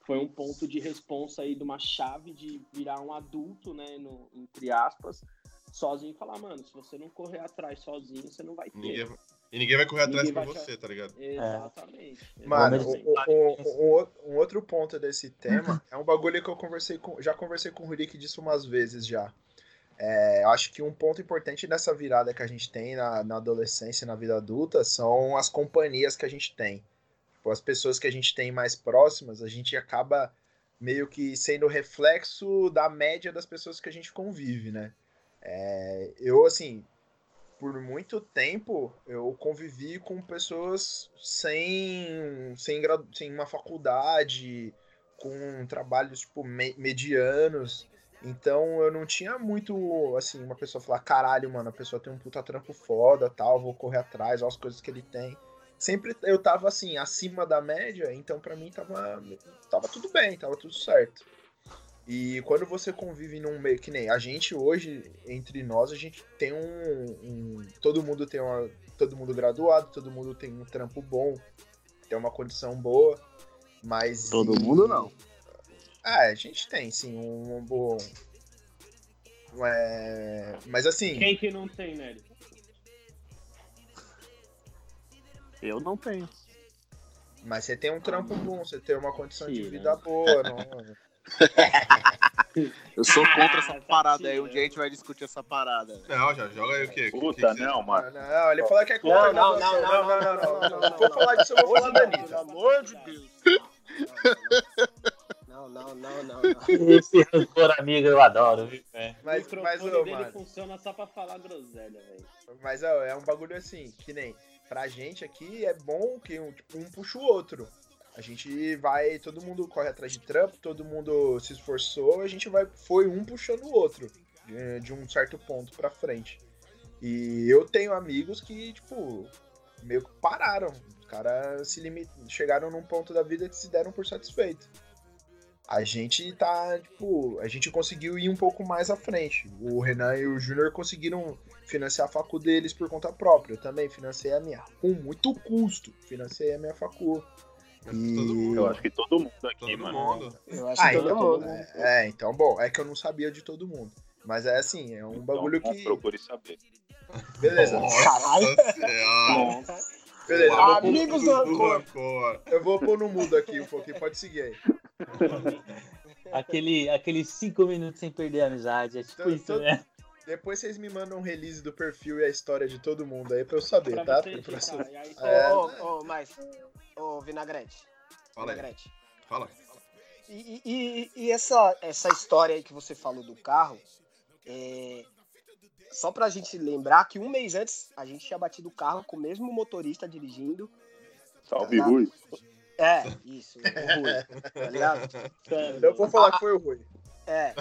foi um ponto de responsa aí de uma chave de virar um adulto, né, no, entre aspas, sozinho e falar, mano, se você não correr atrás sozinho, você não vai ter. Ninguém, e ninguém vai correr atrás por vai você, tá ligado? Exatamente. Mano, exatamente. o- o- o- um outro- um outro ponto desse tema é um bagulho que eu conversei com. Já conversei com o Rurik disso umas vezes já. É, eu acho que um ponto importante nessa virada que a gente tem na, na adolescência e na vida adulta são as companhias que a gente tem. Tipo, as pessoas que a gente tem mais próximas, a gente acaba meio que sendo reflexo da média das pessoas que a gente convive, né? É, eu, assim, por muito tempo eu convivi com pessoas sem sem, sem uma faculdade, com trabalhos tipo me- medianos. Então eu não tinha muito assim, uma pessoa falar, caralho, mano, a pessoa tem um puta trampo foda, tal, vou correr atrás, olha as coisas que ele tem. Sempre eu tava assim, acima da média, então pra mim tava tava tudo bem, tava tudo certo. E quando você convive num meio que nem a gente hoje, entre nós, a gente tem um. um- todo mundo tem uma. Todo mundo graduado, todo mundo tem um trampo bom, tem uma condição boa. Mas. Todo e- mundo não. Ah, a gente tem, sim, um, um bom. É, mas assim. Quem que não tem, Nery? Eu não tenho. Mas você tem um trampo bom, você tem uma condição de Tira. vida boa, não. [LAUGHS] Eu sou contra essa Ah, tá parada aí. Um dia a gente vai discutir essa parada. Não, já joga aí o quê? Puta, Que que não, mano. Não, não, ele falou que é contra Não, não, não, não, não, não, não, não. Se for falar disso, eu vou falar da Anitta. Pelo amor de Deus. Não, não, não, não, não. Esse rancor amigo eu adoro, viu? É. Mas, o mas, ô, dele mano. funciona só pra falar groselha, velho. Mas ó, é um bagulho assim, que nem pra gente aqui é bom que um, tipo, um puxa o outro. A gente vai, todo mundo corre atrás de trampo, todo mundo se esforçou, a gente vai, foi um puxando o outro de, de um certo ponto pra frente. E eu tenho amigos que, tipo, meio que pararam. Os caras se limit... chegaram num ponto da vida que se deram por satisfeito. A gente tá, tipo, a gente conseguiu ir um pouco mais à frente. O Renan e o Júnior conseguiram financiar a facu deles por conta própria. Eu também financei a minha. Com muito custo. Financei a minha facu. E-. Eu acho que todo mundo aqui, Todo mano. mundo. Eu acho Ah, que todo então, mundo. é, é, então, bom, é que eu não sabia de todo mundo. Mas é assim, é um bagulho Então, que. Procure saber. Beleza. Caralho. Nossa. Beleza, vou, Amigos do Rancor. Eu vou pôr no mudo aqui um pouquinho, pode seguir aí. Aquele, aqueles cinco minutos sem perder a amizade. É tipo Tô- isso, tô- né? Depois vocês me mandam um release do perfil e a história de todo mundo aí pra eu saber, Pra tá? você aí, Ô, É. ô, ô, mas. Ô, Vinagrete. Fala aí. Vinagrete. Fala. E, e- e essa, essa história aí que você falou do carro, é, só pra gente lembrar que um mês antes a gente tinha batido o carro com o mesmo motorista dirigindo. Salve, Tá. Rui. É, isso, o Rui, tá ligado? Eu vou falar que foi o Rui. É.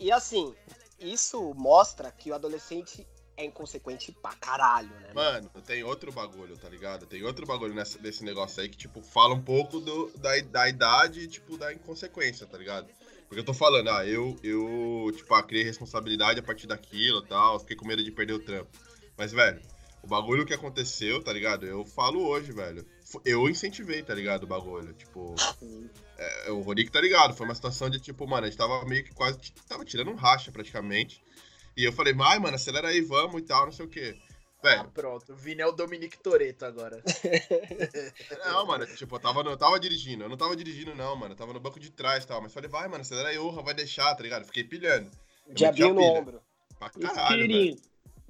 E, e assim, isso mostra que o adolescente é inconsequente pra caralho, né? Mano, tem outro bagulho, tá ligado? Tem outro bagulho nessa, desse negócio aí que, tipo, fala um pouco do, da, da idade e, tipo, da inconsequência, tá ligado? Porque eu tô falando, ah, eu, eu tipo, ah, criei responsabilidade a partir daquilo e tal, fiquei com medo de perder o trampo. Mas, velho, o bagulho que aconteceu, tá ligado? Eu falo hoje, velho. Eu incentivei, tá ligado? O bagulho. Tipo, é, o Rorik tá ligado. Foi uma situação de, tipo, mano, a gente tava meio que quase. Tava tirando um racha praticamente. E eu falei, vai, mano, acelera aí, vamos e tal, não sei o quê. Ah, Velho, pronto. O Vini é o Dominique Toreto agora. [LAUGHS] não, mano, tipo, eu tava, no- eu tava dirigindo. Eu não tava dirigindo, não, mano. Eu tava no banco de trás e tal. Mas falei, vai, mano, acelera aí, urra, vai deixar, tá ligado? Fiquei pilhando. Eu Diabinho no pilha. ombro. Pra caralho, velho.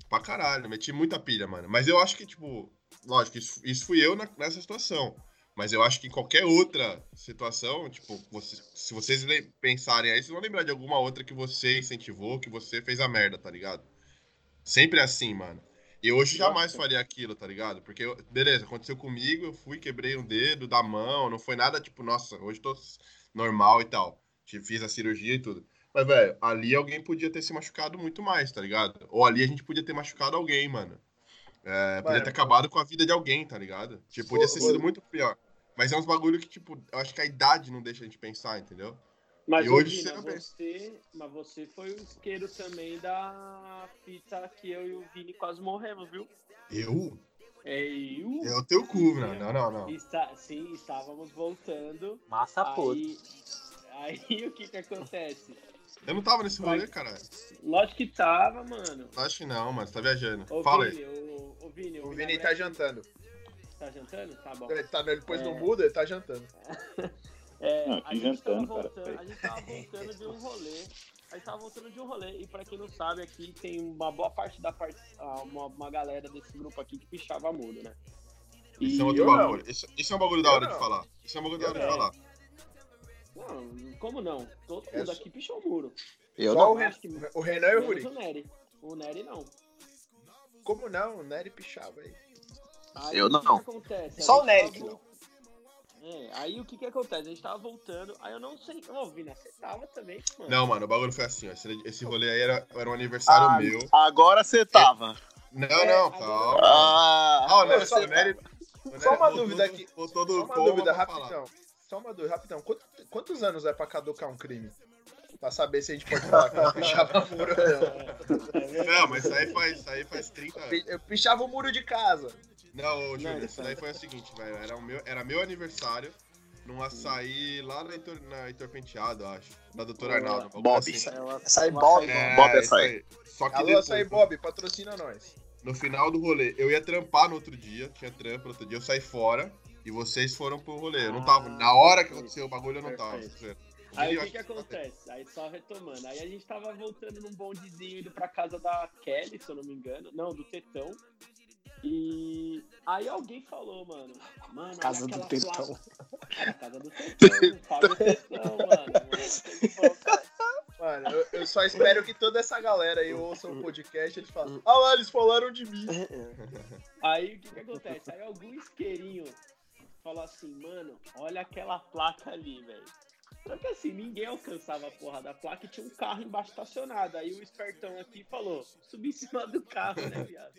Pra caralho, meti muita pilha, mano. Mas eu acho que, tipo, lógico, isso, isso fui eu na- nessa situação. Mas eu acho que em qualquer outra situação, tipo, você- se vocês pensarem aí, vocês vão lembrar de alguma outra que você incentivou, que você fez a merda, tá ligado? Sempre é assim, mano. E hoje jamais faria aquilo, tá ligado? Porque, eu- beleza, aconteceu comigo, eu fui, quebrei um dedo da mão, não foi nada tipo, nossa, hoje tô normal e tal. Fiz a cirurgia e tudo. Mas, velho, ali alguém podia ter se machucado muito mais, tá ligado? Ou ali a gente podia ter machucado alguém, mano. É, podia Mano, ter acabado com a vida de alguém, tá ligado? Tipo, podia ter sido muito pior. Mas é uns bagulho que, tipo, eu acho que a idade não deixa a gente pensar, entendeu? Mas E hoje Vina, você você, mas você foi o isqueiro também da fita que eu e o Vini quase morremos, viu? Eu? É, eu. É o teu cu, né? Não, não, não. Está, sim, estávamos voltando. Massa podre. Aí, aí [LAUGHS] o que que acontece? Eu não tava nesse rolê, cara. Lógico que tava, mano. Acho que não, mano. Você tá viajando. Ô, Fala Vini, aí. Ô, Vini, O Vini Vinagrete tá jantando. Tá jantando? Tá bom. Ele, tá, ele pôs É. no mudo, ele tá jantando. É, Não, a, que gente tava jantando, cara, voltando, a gente tava voltando de um rolê. A gente tava voltando de um rolê. E pra quem não sabe, aqui tem uma boa parte da parte. ah, Uma, uma galera desse grupo aqui que pichava muro, né? Isso é outro eu bagulho. Isso, isso é um bagulho da Eu hora de falar. Isso é um bagulho da Eu hora de falar. Não, como não? Todo É mundo só- aqui pichou o muro. Só não, o, Ren- acho que- o Renan e o Ruri. o Nery. O Nery não. Como não? O Nery pichava aí. Aí, Eu não. acontece? Só o Nery tava É, aí o que que acontece? A gente tava voltando, aí eu não sei. Ô, Vina, você tava também, mano. Não, mano, o bagulho foi assim, ó. Esse, esse rolê aí era, era um aniversário Ah, meu. Agora você tava. Não, É, não, calma. Ah, Ah, o Nery, só- o Nery- só uma dúvida aqui. Só uma dúvida, pra falar. rapidão. Só uma dúvida, rapidão. Quanto- quantos anos é pra caducar um crime? Pra saber se a gente pode falar que eu pichava [LAUGHS] muro ou não. Não, mas isso aí faz, isso aí faz 30 anos. Eu pichava o muro de casa. Não, ô, Júlio, Não, isso daí foi o seguinte, velho. Era, o meu, era meu aniversário num açaí lá na Heitor, na Heitor Penteado, acho. Da doutora. Arnaldo. Bob. assim. Essa aí, Bob. É, Bob isso Açaí. aí. Só que Alô, depois, açaí Bob, patrocina nós. no final do rolê, eu ia trampar no outro dia, tinha trampo no outro dia, eu saí fora e vocês foram pro rolê. Eu não tava. Ah, Na hora que aconteceu o bagulho, eu não tava. Perfeito. Aí o que que acontece? Aí só retomando. Aí a gente tava voltando num bondezinho indo pra casa da Kelly, se eu não me engano. Não, do Tetão. E aí alguém falou, mano. Mano, Casa olha do aquela Tetão. placa. Casa do Tetão. [LAUGHS] Fábio Tetão, mano. Mano, eu, eu só espero que toda essa galera aí ouça o podcast e eles falem, ah lá, eles falaram de mim. Aí o que que acontece? Aí algum isqueirinho falou assim, mano, olha aquela placa ali, velho. Só que assim, ninguém alcançava a porra da placa e tinha um carro embaixo estacionado. Aí o espertão aqui falou, subi em cima do carro, né, viado?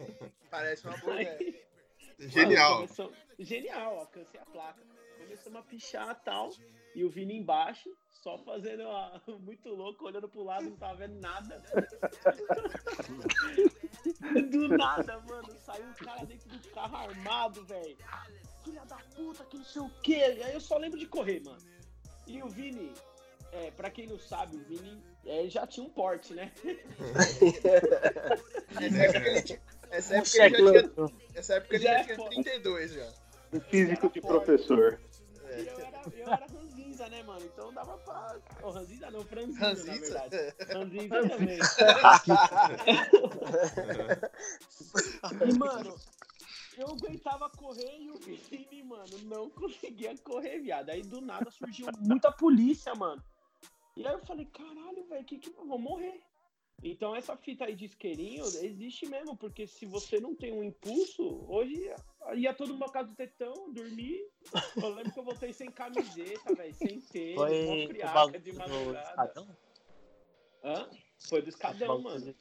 Parece uma boa. Aí, [LAUGHS] Genial. mano, começou- Genial, alcancei a placa. Começamos a pichar e tal. E o Vini embaixo, só fazendo a- [LAUGHS] muito louco, olhando pro lado, não tava vendo nada. [LAUGHS] Do nada, mano, saiu um cara dentro do carro armado, velho. Filha da puta, que não sei o quê. Aí eu só lembro de correr, mano. E o Vini, é, pra quem não sabe, o Vini é, já tinha um porte, né? [LAUGHS] Essa época ele tinha, época ele já tinha, cheque essa época ele Já já é tinha foda. 32 já. O físico de professor. E eu era, eu era ranzinza, né, mano? Então dava pra. Ô, ranzinza não, franzinza, na Ranzinza? verdade. [LAUGHS] Ranzinza também. [LAUGHS] E, mano, eu aguentava correr e o Vini, mano, não conseguia correr, viado. Aí do nada surgiu muita polícia, mano. E aí eu falei, caralho, velho, que que eu vou morrer? Então essa fita aí de isqueirinho existe mesmo, porque se você não tem um impulso, hoje ia, ia todo mundo na casa do tetão, dormir. Eu lembro que eu voltei sem camiseta, velho, sem tênis, Foi friaca de do madrugada. escadão? Hã? Foi do escadão, mano.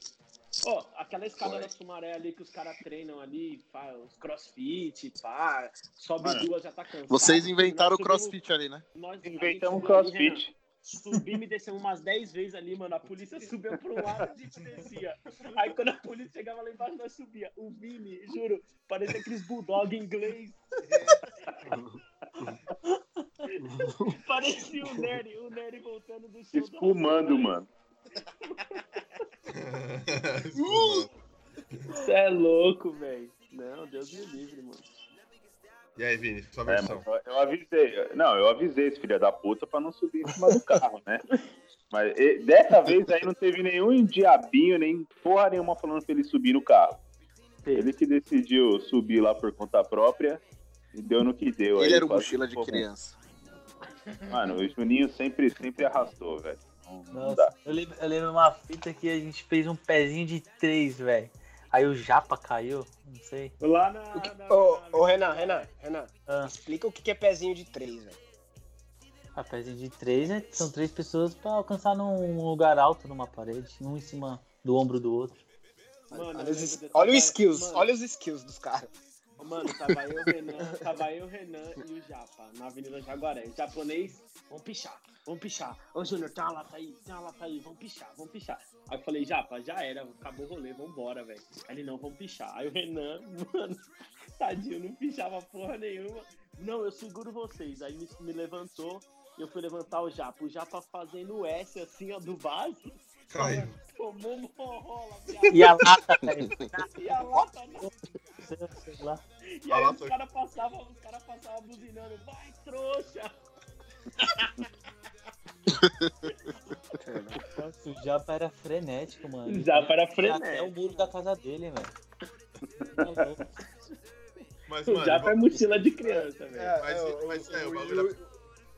Ó, aquela escada da Sumaré ali que os caras treinam ali, faz os crossfit, pá, sobe Mano, duas, já tá cansado. Vocês inventaram o crossfit ali, né? nós- Inventamos ali, crossfit. Renan, Subimos e descemos umas 10 vezes ali, mano. A polícia subiu pro lado e a gente descia. Aí quando a polícia chegava lá embaixo, nós subia. O Vini, juro, parecia aqueles bulldog inglês. [LAUGHS] parecia o Nery, o Nery voltando do show. do Espumando, mano. [LAUGHS] Você é louco, velho. Não, Deus me livre, mano. E aí, Vini, sua É, versão. mas eu, avisei. Não, eu avisei esse filho da puta pra não subir em cima do carro, né? Mas e, dessa vez aí não teve nenhum diabinho, nem porra nenhuma falando pra ele subir no carro. Ele que decidiu subir lá por conta própria e deu no que deu. Ele aí era o quase mochila de criança. Mano, o Juninho sempre, sempre arrastou, velho. Nossa, eu lembro, eu lembro uma fita que a gente fez um pezinho de três, velho. Aí o Japa caiu, não sei. Lá na. O que- na- Ô, na- ô, Renan, Renan, Renan, Ah, explica o que que é pezinho de três, velho. a pezinho de três né? são três pessoas pra alcançar num lugar alto numa parede, um em cima do ombro do outro. Mano, Olha, os, olha os skills, mano, olha os skills dos caras. Mano, tava eu, o Renan, tava eu, o Renan e o Japa na Avenida Jaguaré. Japonês, vamos pichar, vamos pichar. Ô Júnior, tem uma lata aí, tem uma lata aí, vamos pichar, vamos pichar. Aí eu falei, Japa, já era, acabou o rolê, vambora, velho. Aí ele, não, vamos pichar. Aí o Renan, [LAUGHS] mano, tadinho, não pichava porra nenhuma. Não, eu seguro vocês. Aí me, me levantou, eu fui levantar o Japa. O Japa fazendo o S assim, ó, do base. Caiu. Tomou uma rola. E a lata, velho. [LAUGHS] E a lata, sei lá. E aí os caras passavam, os caras passavam buzinando, vai trouxa! O Japa era frenético, mano. O Japa era Até o frenético. muro da casa dele, velho. Tá louco. Mas, O mano, Japa é mochila de criança, velho. É, Mas- é, o, mas é, o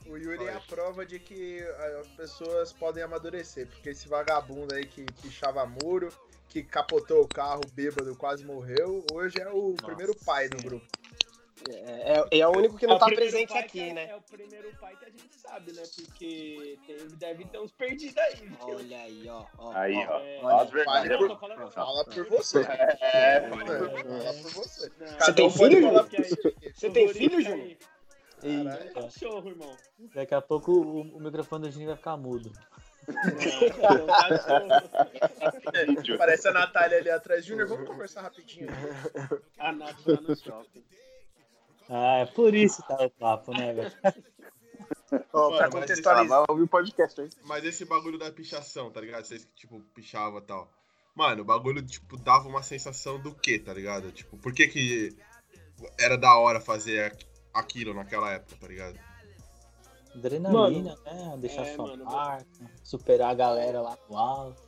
o, o Yuri é a prova de que as pessoas podem amadurecer, porque esse vagabundo aí que pichava muro, que capotou o carro bêbado, quase morreu, hoje é o primeiro pai do grupo. É, é, é o único que não É tá presente aqui, é- né? É o primeiro pai que a gente sabe, né? Porque teve, deve ter uns perdidos aí. viu? Olha aí, ó. ó Aí, ó. É, Ó, as verdades. Não, tô falando- Fala por você. É, É, Fala por você. Não, Você Cada tem um filho, por. Você tem filho, tá Júnior? Caralho. É cachorro, irmão. Daqui a pouco o, o microfone do Juninho vai ficar mudo. Não, um cachorro. Parece a Natália ali atrás. Júnior, vamos conversar rapidinho. A Nath lá no shopping. Ah, é por isso que tá o papo, né, velho? Ó, pra Mano, mas contextualizar. ouvir o podcast aí. Mas esse bagulho da pichação, tá ligado? Vocês que, tipo, pichava e tal. Mano, o bagulho, tipo, dava uma sensação do quê, tá ligado? Tipo, por que que era da hora fazer aqu- aquilo naquela época, tá ligado? Adrenalina, né? Deixar é, sua mano, marca, superar a galera lá no alto.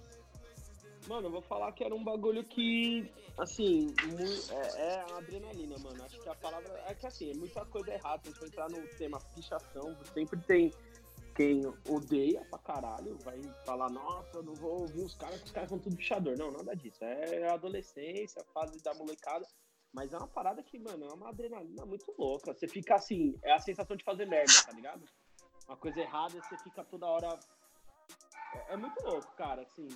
Mano, eu vou falar que era um bagulho que, assim, é, é a adrenalina, mano. Acho que a palavra. É que assim, é muita coisa errada. Se a gente for entrar no tema pichação, sempre tem quem odeia pra caralho, vai falar, nossa, eu não vou ouvir os caras, que os caras são tudo pichador. Não, nada disso. É a adolescência, a fase da molecada. Mas é uma parada que, mano, é uma adrenalina muito louca. Você fica assim, é a sensação de fazer merda, tá ligado? Uma coisa errada, você fica toda hora. É, é muito louco, cara, assim.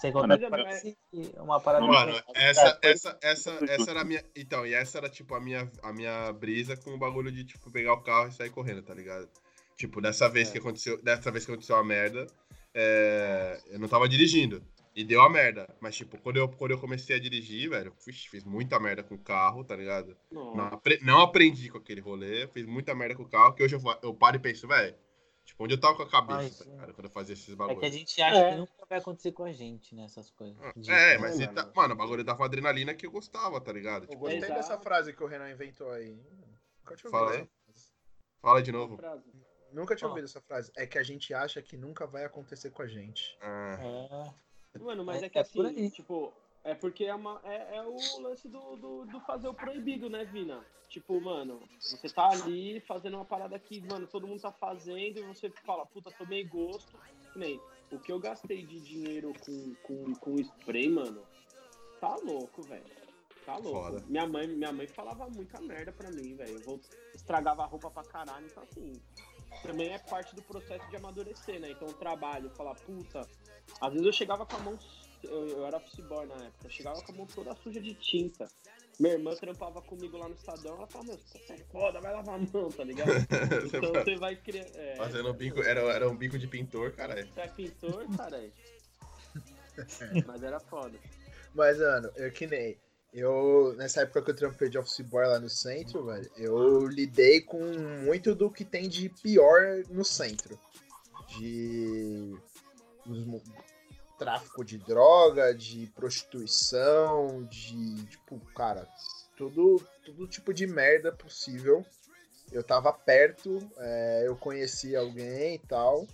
Sem Mano, contar Mas que uma parada. Mano, essa, essa, essa, essa era a minha. Então, e essa era, tipo, a minha, a minha brisa com o bagulho de, tipo, pegar o carro e sair correndo, tá ligado? Tipo, dessa vez É. que aconteceu. Dessa vez que aconteceu a merda, é, eu não tava dirigindo. E deu a merda. Mas, tipo, quando eu, quando eu comecei a dirigir, velho, fiz, fiz muita merda com o carro, tá ligado? Não, Não, apre- não aprendi com aquele rolê, fiz muita merda com o carro, que hoje eu, eu paro e penso, velho, tipo, onde eu tava com a cabeça, tá ligado? Quando eu fazia esses É que bagulhos. a gente acha É. que nunca vai acontecer com a gente, né? Essas coisas. De- É, mas, É, mano. tá- mano, o bagulho dava adrenalina que eu gostava, tá ligado? Eu Tipo, gostei Exato. dessa frase que o Renan inventou aí. Nunca tinha Fala ouvido aí. essa frase. fala de novo. frase. Nunca tinha ouvido essa frase. É que a gente acha que nunca vai acontecer com a gente. Ah, É. Mano, mas É- é, que é por assim, aí. tipo, é porque é, uma, é, é o lance do, do, do fazer o proibido, né, Vina? Tipo, mano, você tá ali fazendo uma parada que, mano, todo mundo tá fazendo e você fala, puta, tomei gosto. Nem, o que eu gastei de dinheiro com, com, com spray, mano, tá louco, velho. Tá louco. Foda. Minha mãe, minha mãe falava muita merda pra mim, velho. Eu estragava a roupa pra caralho, então assim. Também é parte do processo de amadurecer, né? Então o trabalho, falar, puta. Às vezes eu chegava com a mão. Eu, eu era office boy na época, eu chegava com a mão toda suja de tinta. Minha irmã trampava comigo lá no Estadão, ela falava, meu, você é foda, vai lavar a mão, tá ligado? [LAUGHS] Então você vai criar. É, Fazendo um bico, era, era um bico de pintor, cara. Você é pintor, caralho. [LAUGHS] Mas era foda. Mas, mano, eu que nem. Eu, nessa época que eu trampei de office boy lá no centro, velho, eu lidei com muito do que tem de pior no centro. De. Tráfico de droga, de prostituição, de. Tipo, cara, tudo, todo tipo de merda possível. Eu tava perto, é, eu conheci alguém e tal.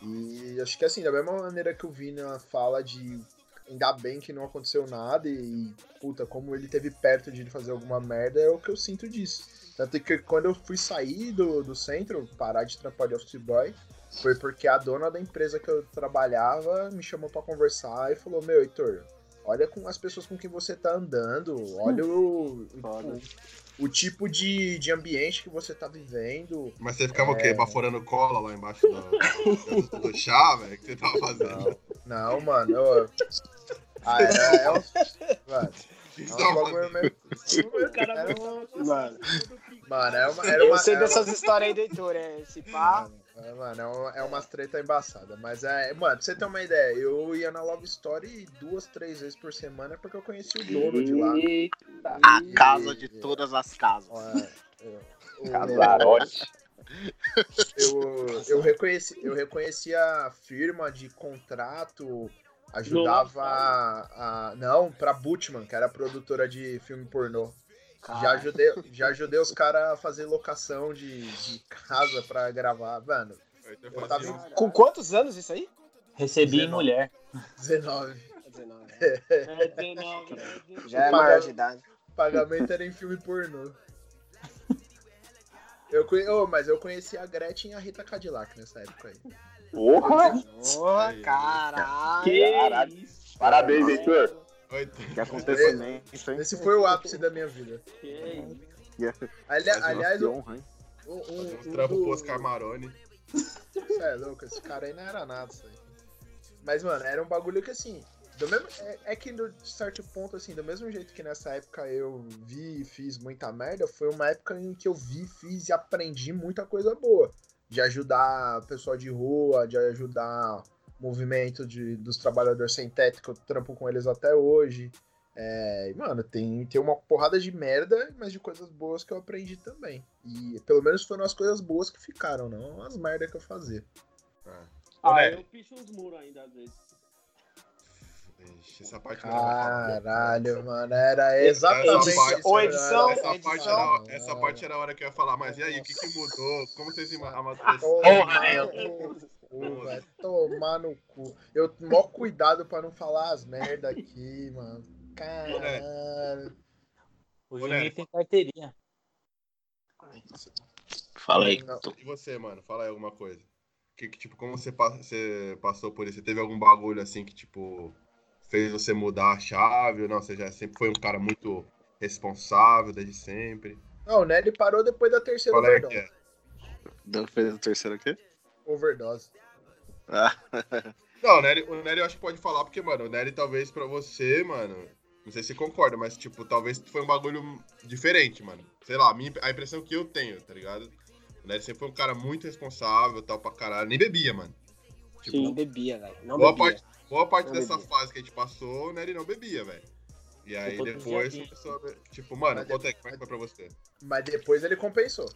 E acho que assim, da mesma maneira que o Vina fala de ainda bem que não aconteceu nada e, puta, como ele teve perto de fazer alguma merda, é o que eu sinto disso. Tanto que quando eu fui sair do, do centro, parar de trampar de office boy, foi porque a dona da empresa que eu trabalhava me chamou pra conversar e falou, meu, Heitor, olha com as pessoas com quem você tá andando, olha o, o, o tipo de, de ambiente que você tá vivendo. Mas você ficava o É. quê? Baforando cola lá embaixo do, do, chá, velho? O que você tava fazendo? Não, mano, eu... Ah, era, é um... Mano, O é você um bagulho meio... O Mano, Mano, é uma, era eu uma, sei era dessas histórias aí do Heitor, é esse pá. É, mano, é, uma, é umas treta embaçada. Mas é. Mano, pra você ter uma ideia, eu ia na Love Story duas, três vezes por semana porque eu conheci o dono de lá. A E- casa de todas as casas. Eu- o- Casarote. eu, eu, reconheci, eu reconheci a firma de contrato, ajudava a, a- Não, pra Butchman, que era a produtora de filme pornô. Já ajudei, já ajudei os caras a fazer locação de, de casa pra gravar. Mano, Eu tava- Com quantos anos isso aí? Recebi em 19. mulher. 19. 19. É 19, né? [LAUGHS] Já é maior de idade. Pagamento era em filme pornô. Eu conhe... oh, mas eu conheci a Gretchen e a Rita Cadillac nessa época aí. Porra! Porra, caralho. Que Caralho. isso? Parabéns. Heitor. Oi, Que acontecimento, hein? Esse foi o ápice da minha vida. Que isso? Ali- aliás, um, honra, hein? um, um, um do- Maroni. Cê [LAUGHS] é louco, esse cara aí não era nada, isso aí. Mas, mano, era um bagulho que assim. Do mesmo, é, é que no de certo ponto, assim, do mesmo jeito que nessa época eu vi e fiz muita merda, foi uma época em que eu vi, fiz e aprendi muita coisa boa. De ajudar pessoal de rua, de ajudar movimento de, dos trabalhadores sem teto, que eu trampo com eles até hoje. É, e, mano, tem, tem uma porrada de merda, mas de coisas boas que eu aprendi também. E pelo menos foram as coisas boas que ficaram, não as merdas que eu fazia. Ah, Né? eu picho uns muros ainda às vezes. Ixi, essa parte não era Caralho, mano, era Essa exatamente parte- isso. Era- edição, Essa edição. parte, era, essa parte era a hora que eu ia falar, mas e aí, o que, que mudou? Como vocês amadureceram? No cu, [LAUGHS] vai [LAUGHS] tomar no cu. Eu mó cuidado pra não falar as merda aqui, mano. Caralho. O Juninho tem carteirinha. Fala aí. Não. E você, mano? Fala aí alguma coisa. Que, que, tipo, como você, você passou por isso? Você teve algum bagulho assim que, tipo, fez você mudar a chave? Ou não? Você já sempre foi um cara muito responsável desde sempre. Não, o Nelly parou depois da terceira Qual é que é? Da fez a terceira o quê? Overdose. Ah, [LAUGHS] Não, o Nery, o Nery eu acho que pode falar, porque, mano, o Nery talvez pra você, mano. Não sei se você concorda, mas, tipo, talvez foi um bagulho diferente, mano. Sei lá, a, minha, a impressão que eu tenho, tá ligado? O Nery sempre foi um cara muito responsável, tal pra caralho. Nem bebia, mano. Tipo, Não bebia, velho. Não boa bebia. parte, boa parte Não dessa bebia. fase que a gente passou, o Nery não bebia, velho. E aí Depois começou a. Tipo, mano, Mas conta aí, como é que foi pra você? Mas depois ele compensou.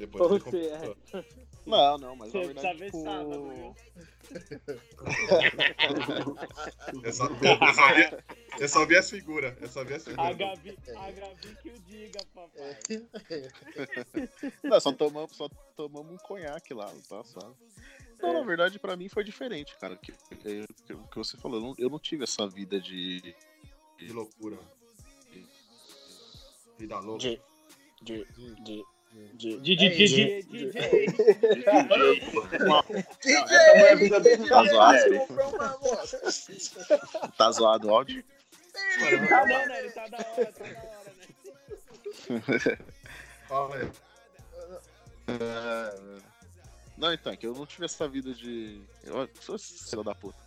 Depois ele Você, completou. é. não, não, mas na Você precisa verdade, ver tipo... sábado, viu? Eu só, eu só vi, eu só vi as figuras. Eu só vi as A figuras. Gabi, a Gabi que o diga, papai. [LAUGHS] Não, só tomamos, só tomamos um conhaque lá, tá sabe? Não, na verdade, pra mim foi diferente, cara. Que, que- que- o que você falou, eu não, eu não tive essa vida de. Que loucura. Vida louca. De, de, de, de. DJ. DJ, DJ. DJ! Tá zoado, o áudio? Tá não, né? Ele tá da hora, tá da hora, né? Não, então, é que eu não tive essa vida de. Eu sou filho da puta.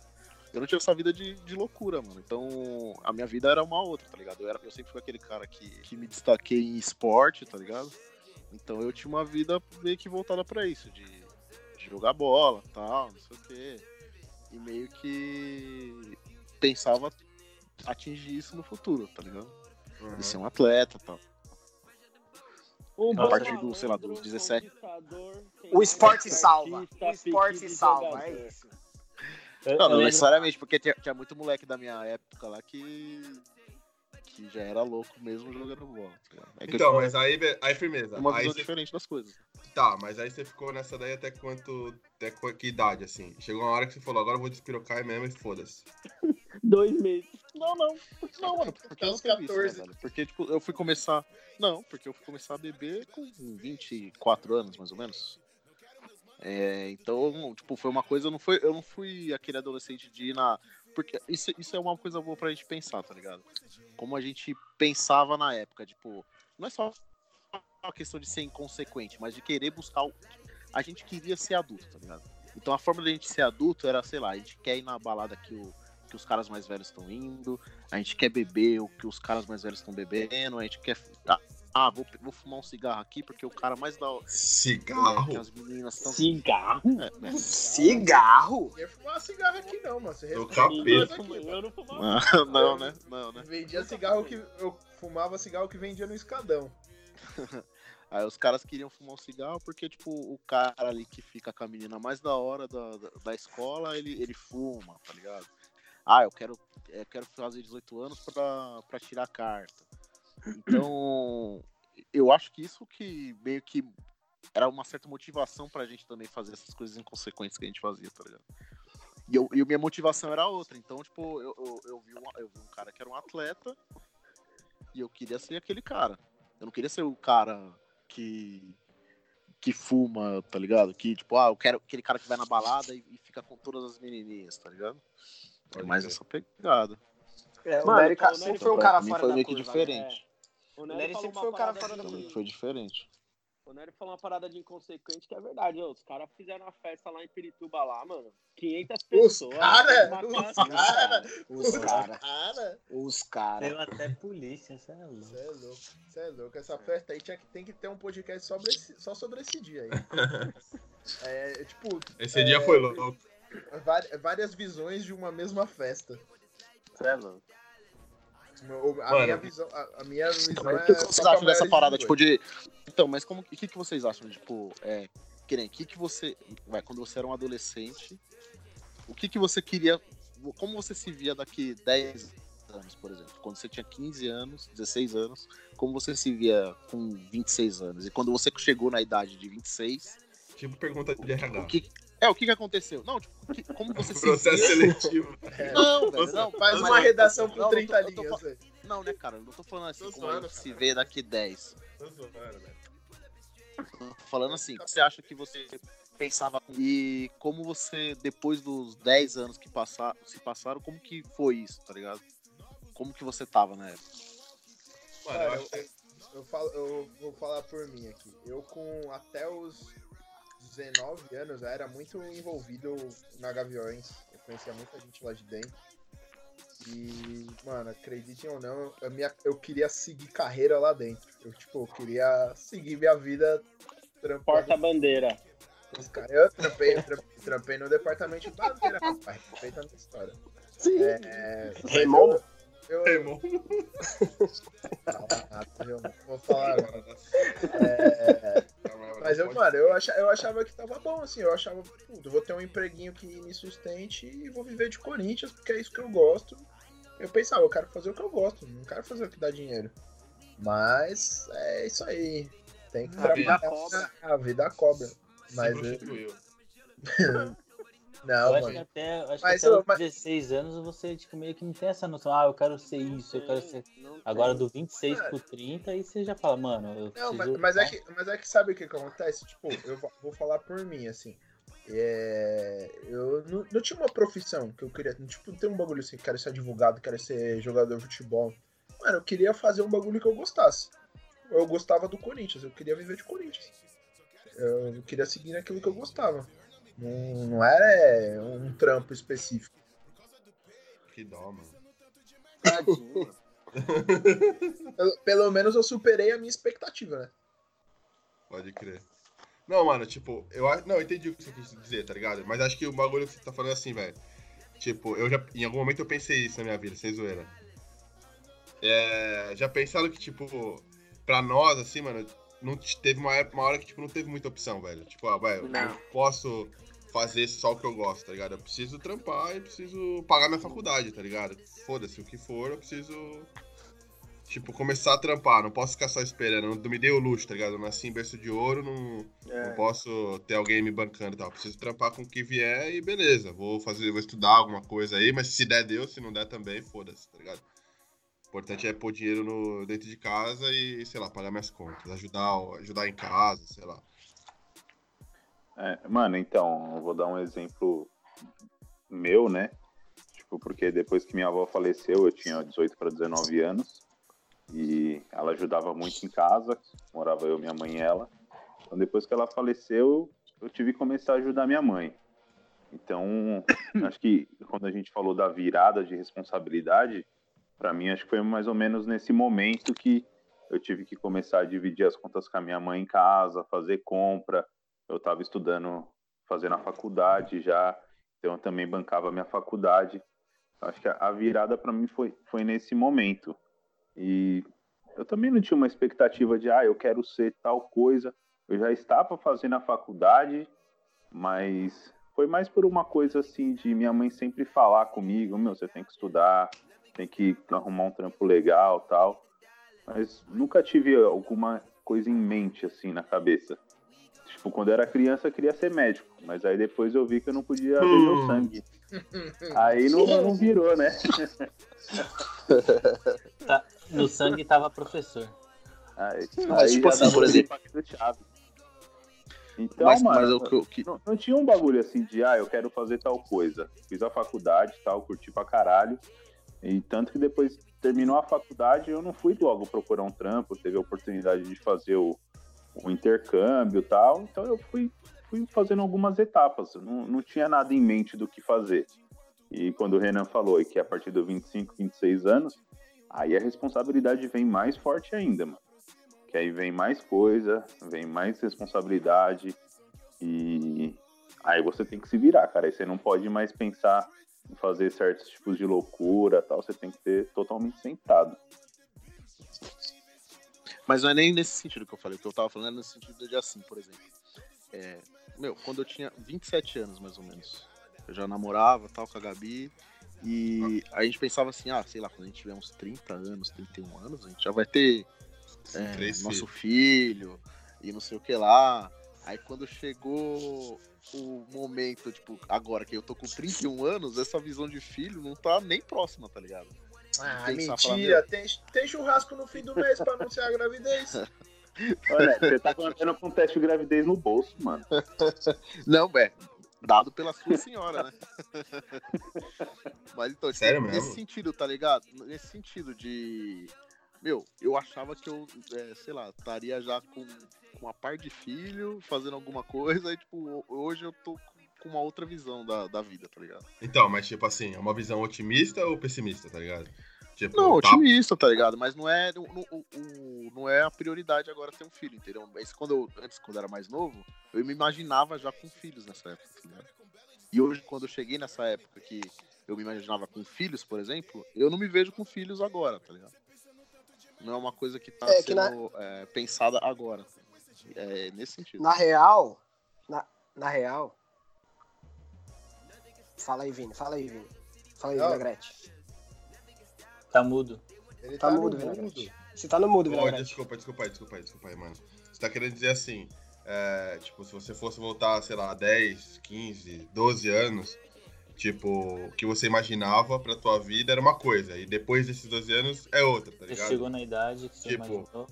Eu não tive essa vida de, de loucura, mano. Então, a minha vida era uma outra, tá ligado? Eu, era, eu sempre fui aquele cara que, que me destaquei em esporte, tá ligado? Então eu tinha uma vida meio que voltada pra isso, de, de jogar bola tal, não sei o quê. E meio que pensava atingir isso no futuro, tá ligado? Uhum. De ser um atleta tal. Um A partir do, sei lá, dos 17. conquistador, O esporte salva. O esporte salva, é isso. Eu, Não, não necessariamente, porque tinha, tinha muito moleque da minha época lá que. Que já era louco mesmo jogando bola. tá? É Então, mas aí, aí firmeza. uma Aí visão você, diferente das coisas. tá, mas aí você ficou nessa daí até quanto. Até qu- que idade, assim? Chegou uma hora que você falou, agora eu vou despirocar mesmo e foda-se. [LAUGHS] Dois meses. Não, não. Porque, não, mano, porque Até eu não os teve isso, né, 14. velho? Porque, tipo, eu fui começar. Não, porque eu fui começar a beber com 24 anos, mais ou menos. É, então, tipo, foi uma coisa, eu não, fui, eu não fui aquele adolescente de ir na. Porque isso, isso é uma coisa boa pra gente pensar, tá ligado? Como a gente pensava na época, tipo, não é só uma questão de ser inconsequente, mas de querer buscar. O... A gente queria ser adulto, tá ligado? Então a forma da gente ser adulto era, sei lá, a gente quer ir na balada que, o, que os caras mais velhos estão indo, a gente quer beber o que os caras mais velhos estão bebendo, a gente quer. Ah, ah, vou, vou fumar um cigarro aqui porque o cara mais da hora. Cigarro? que as meninas estão. Cigarro? É, né? Cigarro? Não ia fumar cigarro aqui não, mano. Você Eu capeta. Eu aqui, não, eu fumava. Ah, não, [LAUGHS] né? Não, né? Vendia cigarro que. Eu fumava cigarro que vendia no escadão. [LAUGHS] Aí os caras queriam fumar um cigarro porque, tipo, o cara ali que fica com a menina mais da hora da, da, da escola, ele, ele fuma, tá ligado? Ah, eu quero, eu quero fazer 18 anos pra, pra tirar a carta. Então, [CLEARS THROAT] eu acho que isso que meio que era uma certa motivação pra gente também fazer essas coisas inconsequentes que a gente fazia, tá ligado? E, eu, e a minha motivação era outra. Então, tipo, eu, eu, eu, vi um, eu vi um cara que era um atleta e eu queria ser aquele cara. Eu não queria ser o cara que que fuma, tá ligado? Que, tipo, ah, eu quero aquele cara que vai na balada e, e fica com todas as menininhas, tá ligado? É mais essa pegada. É, o Mano, o Nery sempre foi um cara fora foi da meio que curva, diferente. O Nery Nery falou sempre uma foi um cara parada fora da foi diferente. O Nery falou uma parada de inconsequente que é verdade. ó, os caras fizeram uma festa lá em Pirituba lá, mano. 500 Os pessoas. cara, uma os casa- cara, Os os cara, cara. os cara. Saiu até polícia, você é louco. Você é louco, você é louco. Essa festa aí tinha que, tem que ter um podcast sobre esse- só sobre esse dia aí. [LAUGHS] É, tipo, Esse dia foi louco. vari- várias visões de uma mesma festa. Você é louco. A Mano. minha visão, a, a minha visão Mas é o que vocês acham dessa parada, 18. tipo, de. Então, mas como. O que, que vocês acham, tipo, é. Que nem, o que, que você. Vai, quando você era um adolescente, o que, que você queria. Como você se via daqui 10 anos, por exemplo? Quando você tinha 15 anos, 16 anos, como você se via com 26 anos? E quando você chegou na idade de 26, Tipo pergunta de RH. o que. É, o que, que aconteceu? Não, tipo, que- como você [LAUGHS] se Processo seletivo. Não, velho, não, Faz mas- uma redação com não, 30 eu tô- eu tô linhas. Não, né, cara? Eu não tô falando assim Tô como zoando, se vê daqui 10. Tô zoando, velho. Tô falando assim, você acha que você pensava e como você depois dos 10 anos que passar, se passaram, como que foi isso, tá ligado? Como que você tava na época? Mano, eu que. Eu, falo, eu vou falar por mim aqui. Eu com até os 19 anos eu era muito envolvido na Gaviões. Eu conhecia muita gente lá de dentro. E, mano, acreditem ou não, a minha, eu queria seguir carreira lá dentro. Eu, tipo, eu queria seguir minha vida trampando. Porta-bandeira. Os caras- Eu trampei, eu trampei, trampei no departamento de bandeira, rapaz. Respeita a minha história. Sim. É, Raimundo? Eu, Irmão. Ah, eu vou falar agora. É, Mas eu, mano, eu achava, eu achava que tava bom, assim. Eu achava, puto, eu vou ter um empreguinho que me sustente e vou viver de Corinthians, porque é isso que eu gosto. Eu pensava, eu quero fazer o que eu gosto, não quero fazer o que dá dinheiro. Mas é isso aí. Tem que A vida trabalhar. cobra. A vida cobra. Mas Se eu-. [LAUGHS] não, eu acho que mano. até, acho Mas, que até os mas- 16 anos você tipo, meio que não tem essa noção. Ah, eu quero ser isso, eu quero ser. Agora tem. do 26 pro 30, aí você já fala, mano, eu Não, mas, mas é que, mas é que sabe o que, que acontece? Tipo, eu vou- falar por mim, assim. É, eu não, não tinha uma profissão que eu queria. Tipo, não tem um bagulho assim, quero ser advogado, quero ser jogador de futebol. Mano, eu queria fazer um bagulho que eu gostasse. Eu gostava do Corinthians, eu queria viver de Corinthians. Eu queria seguir naquilo que eu gostava. Não, não era é, um trampo específico. Que dó, mano. Tadinho. Pelo, pelo menos eu superei a minha expectativa, né? Pode crer. Não, mano, tipo, eu acho. Não, eu entendi o que você quis dizer, tá ligado? Mas acho que o bagulho que você tá falando é assim, velho. Tipo, eu já. Em algum momento eu pensei isso na minha vida, sem zoeira. É. Já pensaram que, tipo, pra nós, assim, mano, não teve uma, época, uma hora que, tipo, não teve muita opção, velho. Tipo, ah, velho, eu Não. não posso fazer só o que eu gosto, tá ligado? Eu preciso trampar e preciso pagar minha faculdade, tá ligado? Foda-se o que for, eu preciso Tipo, começar a trampar, não posso ficar só esperando. Não me dei o luxo, tá ligado? Eu nasci em berço de ouro, não, É. não posso ter alguém me bancando e tal. Preciso trampar com o que vier e beleza. Vou fazer, vou estudar alguma coisa aí, mas se der, deu. Se não der também, foda-se, tá ligado? Importante é pôr dinheiro no, dentro de casa e, sei lá, pagar minhas contas. Ajudar, ajudar em casa, sei lá. É, mano, então, eu vou dar um exemplo meu, né? Tipo, porque depois que minha avó faleceu, eu tinha 18 para 19 anos. E ela ajudava muito em casa, morava eu, minha mãe e ela. Então, depois que ela faleceu, eu tive que começar a ajudar minha mãe. Então, [COUGHS] acho que quando a gente falou da virada de responsabilidade, para mim, acho que foi mais ou menos nesse momento que eu tive que começar a dividir as contas com a minha mãe em casa, fazer compra. Eu estava estudando, fazendo a faculdade já, então eu também bancava a minha faculdade. Acho que a- virada para mim foi, foi nesse momento. E eu também não tinha uma expectativa de, ah, eu quero ser tal coisa. Eu já estava fazendo a faculdade, mas foi mais por uma coisa assim de minha mãe sempre falar comigo, meu, você tem que estudar, tem que arrumar um trampo legal, tal. Mas nunca tive alguma coisa em mente assim na cabeça. Tipo, quando eu era criança eu queria ser médico, mas aí depois eu vi que eu não podia ver meu Hum. sangue. Aí não, não virou, né? [LAUGHS] No sangue tava professor. Aí, Mas, aí tipo assim, por exemplo-. Então, mas, mano, mas o que, o que- não, não tinha um bagulho assim de, ah, eu quero fazer tal coisa. Fiz a faculdade e tal, curti pra caralho. E tanto que depois terminou a faculdade, eu não fui logo procurar um trampo, teve a oportunidade de fazer o, o intercâmbio e tal. Então eu fui, fui fazendo algumas etapas. Não, não tinha nada em mente do que fazer. E quando o Renan falou que a partir dos 25, 26 anos, aí a responsabilidade vem mais forte ainda, mano. Que aí vem mais coisa, vem mais responsabilidade e aí você tem que se virar, cara. Aí você não pode mais pensar fazer certos tipos de loucura tal, você tem que ter totalmente sentado. Mas não é nem nesse sentido que eu falei. O que eu tava falando é nesse sentido de assim, por exemplo. É, meu, quando eu tinha 27 anos, mais ou menos, eu já namorava tal com a Gabi. E a gente pensava assim, ah, sei lá, quando a gente tiver uns 30 anos, 31 anos, a gente já vai ter é, nosso filho e não sei o que lá. Aí quando chegou o momento, tipo, agora que eu tô com 31 anos, essa visão de filho não tá nem próxima, tá ligado? Ah, mentira. Tem, tem churrasco no fim do mês pra anunciar a gravidez. [LAUGHS] Olha, você tá andando com teste de gravidez no bolso, mano. [LAUGHS] Não, é. Dado pela sua senhora, né? [LAUGHS] Mas então, Sério nesse mesmo? sentido, tá ligado? Nesse sentido de. Meu, eu achava que eu, é, sei lá, estaria já com, com uma par de filho, fazendo alguma coisa, e tipo, hoje eu tô com uma outra visão da, da vida, tá ligado? Então, mas tipo assim, é uma visão otimista ou pessimista, tá ligado? Tipo, Não, tá- otimista, tá ligado? Mas não é, não, não- é a prioridade agora ter um filho, entendeu? Mas quando eu, antes, quando eu era mais novo, eu me imaginava já com filhos nessa época, tá ligado? E hoje, quando eu cheguei nessa época que eu me imaginava com filhos, por exemplo, eu não me vejo com filhos agora, tá ligado? Não é uma coisa que tá É, que sendo é, pensada agora. É nesse sentido. Na real, na, na real. Fala aí, Vini. Fala aí, Vini. Fala aí. Vinagrete. Tá mudo. Ele Tá tá, mudo, Vinagrete. Você tá no mudo, Vinagrete. desculpa, desculpa aí, desculpa aí, desculpa aí, mano. Você tá querendo dizer assim, é, tipo, se você fosse voltar, sei lá, 10, 15, 12 anos, tipo, o que você imaginava pra tua vida era uma coisa, e depois desses 12 anos é outra, tá Você ligado? chegou na idade que você Tipo, imaginou.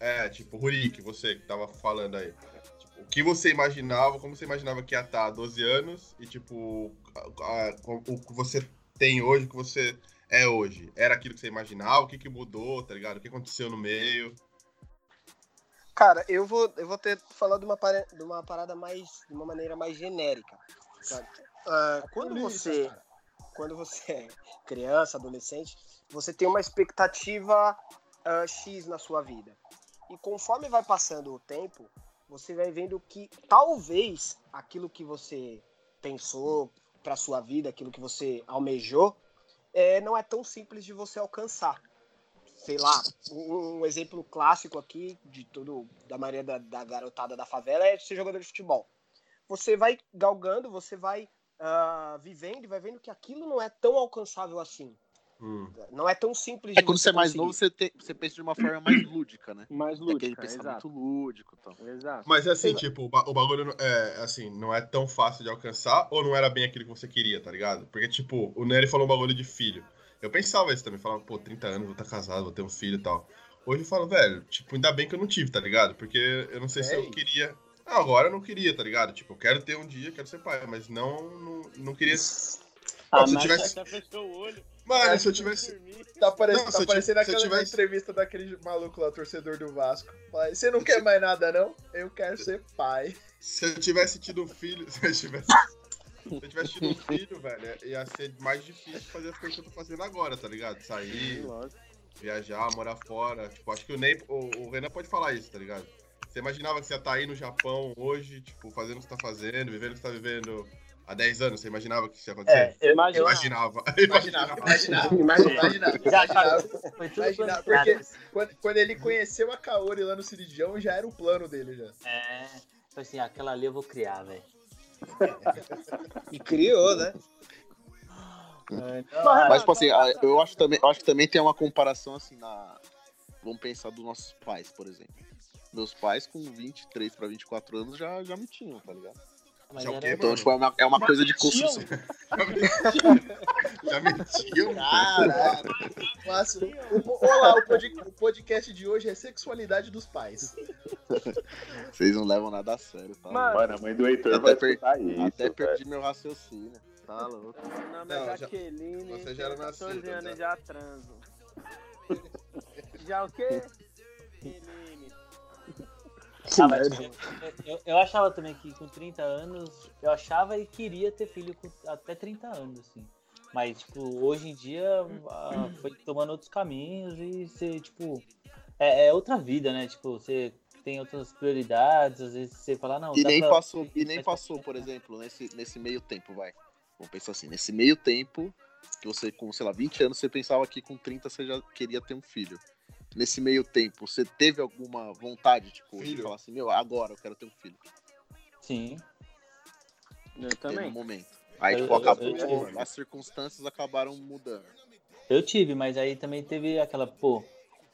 É, tipo, Rurik, você que tava falando aí. Tipo, o que você imaginava, como você imaginava que ia estar há 12 anos, e tipo, a- a- o que você tem hoje, o que você é hoje. Era aquilo que você imaginava? O que, que mudou, tá ligado? O que aconteceu no meio? Cara, eu vou, eu vou ter falado de uma, para- de uma parada mais. de uma maneira mais genérica. sabe? Ah, quando você. Quando você é criança, adolescente, você tem uma expectativa ah, X na sua vida. E conforme vai passando o tempo, você vai vendo que talvez aquilo que você pensou para sua vida, aquilo que você almejou, é, não é tão simples de você alcançar. Sei lá, um, um exemplo clássico aqui de todo da maioria da, da garotada da favela é ser jogador de futebol. Você vai galgando, você vai ah, vivendo e vai vendo que aquilo não é tão alcançável assim. Hum. Não é tão simples É quando você é mais conseguir. novo, você, tem- você pensa de uma forma mais [CLEARS THROAT] lúdica, né? Mais Tem aquele lúdica, pensamento exato. lúdico e tal. Exato. Mas assim, tipo, o, ba- o bagulho não- é assim, não é tão fácil de alcançar ou não era bem aquilo que você queria, tá ligado? Porque, tipo, o Nery falou um bagulho de filho. Eu pensava isso também, falava, pô, 30 anos, vou estar casado, vou ter um filho e tal. Hoje eu falo, velho, tipo, ainda bem que eu não tive, tá ligado? Porque eu não sei se eu queria. Ah, agora eu não queria, tá ligado? Tipo, eu quero ter um dia, quero ser pai, mas não, não, não queria. Ah, se eu mas tivesse- já fechou o olho. Mano, se eu tivesse. dormir. Tá, parecendo, Não, tá eu parecendo aquela tivesse- entrevista daquele maluco lá, torcedor do Vasco. Fala, Você não quer mais nada, não? Eu quero ser pai. Se eu tivesse tido um filho, [LAUGHS] se eu tivesse, se eu tivesse tido um filho, velho, ia ser mais difícil fazer as coisas que eu tô fazendo agora, tá ligado? Sair, viajar, morar fora. Tipo, acho que o Ney, o, o Renan pode falar isso, tá ligado? Você imaginava que você ia estar aí no Japão hoje, tipo, fazendo o que você tá fazendo, vivendo o que você tá vivendo há 10 anos? Você imaginava que isso ia acontecer? É, eu, Imagina. eu, [LAUGHS] Imaginava. Imaginava, imaginava, Imaginava. imaginava. imaginava. foi tudo Imaginava, porque- Quando, quando ele conheceu a Kaori lá no Ciridião, já era o plano dele já. É, tipo assim, aquela ali eu vou criar, velho. E criou, né? Mas, tipo assim, eu acho, também, eu acho que também tem uma comparação, assim, na... Vamos pensar dos nossos pais, por exemplo. Meus pais, com 23 pra 24 anos, já, já me tinham, tá ligado? Mas Já o era- quê, Então, mano? tipo, é uma, é uma coisa de construção. [LAUGHS] Já mentiu, Caralho. Olá, o, pod- o podcast de hoje é sexualidade dos pais. [LAUGHS] Vocês não levam nada a sério, tá? Mano, Mano, a mãe do Heitor Até vai per- isso, Até velho. perdi meu raciocínio. Tá louco. Meu nome Não, é já- Jaqueline. você já era tenho 14 nascido, anos já. já transo. [LAUGHS] já o quê? Menine. Ah, mas eu, eu- eu achava também que com 30 anos, eu achava e queria ter filho com até 30 anos, assim. Mas, tipo, hoje em dia foi tomando outros caminhos e você, tipo, é, é outra vida, né? Tipo, você tem outras prioridades, às vezes você fala, não, E nem pra- passou, e nem passou, por exemplo, nesse, nesse meio tempo, vai. Vamos pensar assim, nesse meio tempo, que você com, sei lá, 20 anos, você pensava que com 30 você já queria ter um filho. Nesse meio tempo, você teve alguma vontade, tipo, de Filho? falar assim, meu, agora eu quero ter um filho. Sim. Eu Teve um também. momento. Aí, Eu- tipo, eu- acabou, eu as circunstâncias acabaram mudando. Eu tive, mas aí também teve aquela, pô,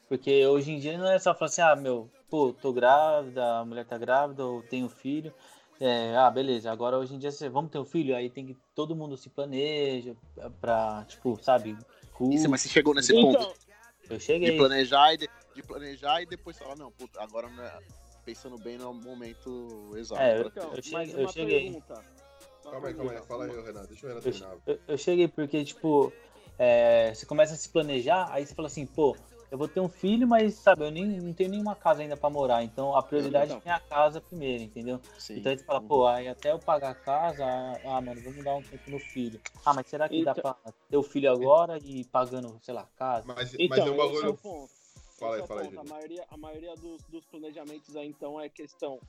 porque hoje em dia não é só falar assim, ah, meu, pô, tô grávida, a mulher tá grávida, ou tenho filho. É, ah, beleza, agora hoje em dia você, vamos ter um filho, aí tem que todo mundo se planeja pra, tipo, sabe, Isso, mas você chegou nesse Então, ponto eu de cheguei. planejar e de, de planejar e depois falar, não, puta, agora não é, pensando bem no momento exato. É, eu- então, eu cheguei- eu cheguei. Calma aí, calma aí. Fala aí, Renato. Deixa o Renato Eu, terminar. eu- eu cheguei porque, tipo, é, você começa a se planejar, aí você fala assim, pô, eu vou ter um filho, mas, sabe, eu nem não tenho nenhuma casa ainda pra morar. Então a prioridade é a casa primeiro, entendeu? Sim. Então a gente fala, pô, aí até eu pagar a casa, ah, ah, mano, vamos dar um tempo no filho. Ah, mas será que dá Então- pra ter o filho agora e pagando, sei lá, casa? Mas, mas Então, é um esse é o bagulho. ponto. Fala aí, é fala aí, ponto. A maioria, a maioria dos, dos planejamentos aí, então, é questão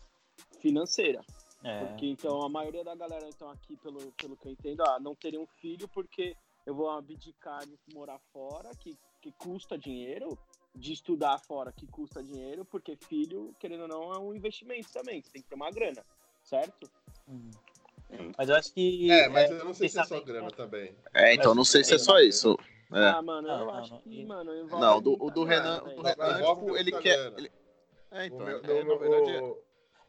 financeira. É. Porque, então, a maioria da galera, então, aqui, pelo, pelo que eu entendo, ah, não teria um filho porque eu vou abdicar de morar fora, que, que custa dinheiro, de estudar fora, que custa dinheiro, porque filho, querendo ou não, é um investimento também, você tem que ter uma grana, certo? Hum. Mas eu acho que. É, mas é, eu não sei se é só grana também. É, então não sei se é só isso. É. Ah, mano, eu Não, não, acho não. que, mano, envolve Não, do, o do Renan, o do Vai- Renan, envolve tipo, ele quer. ele- É, então, O meu- é, no- na verdade, o- o Eu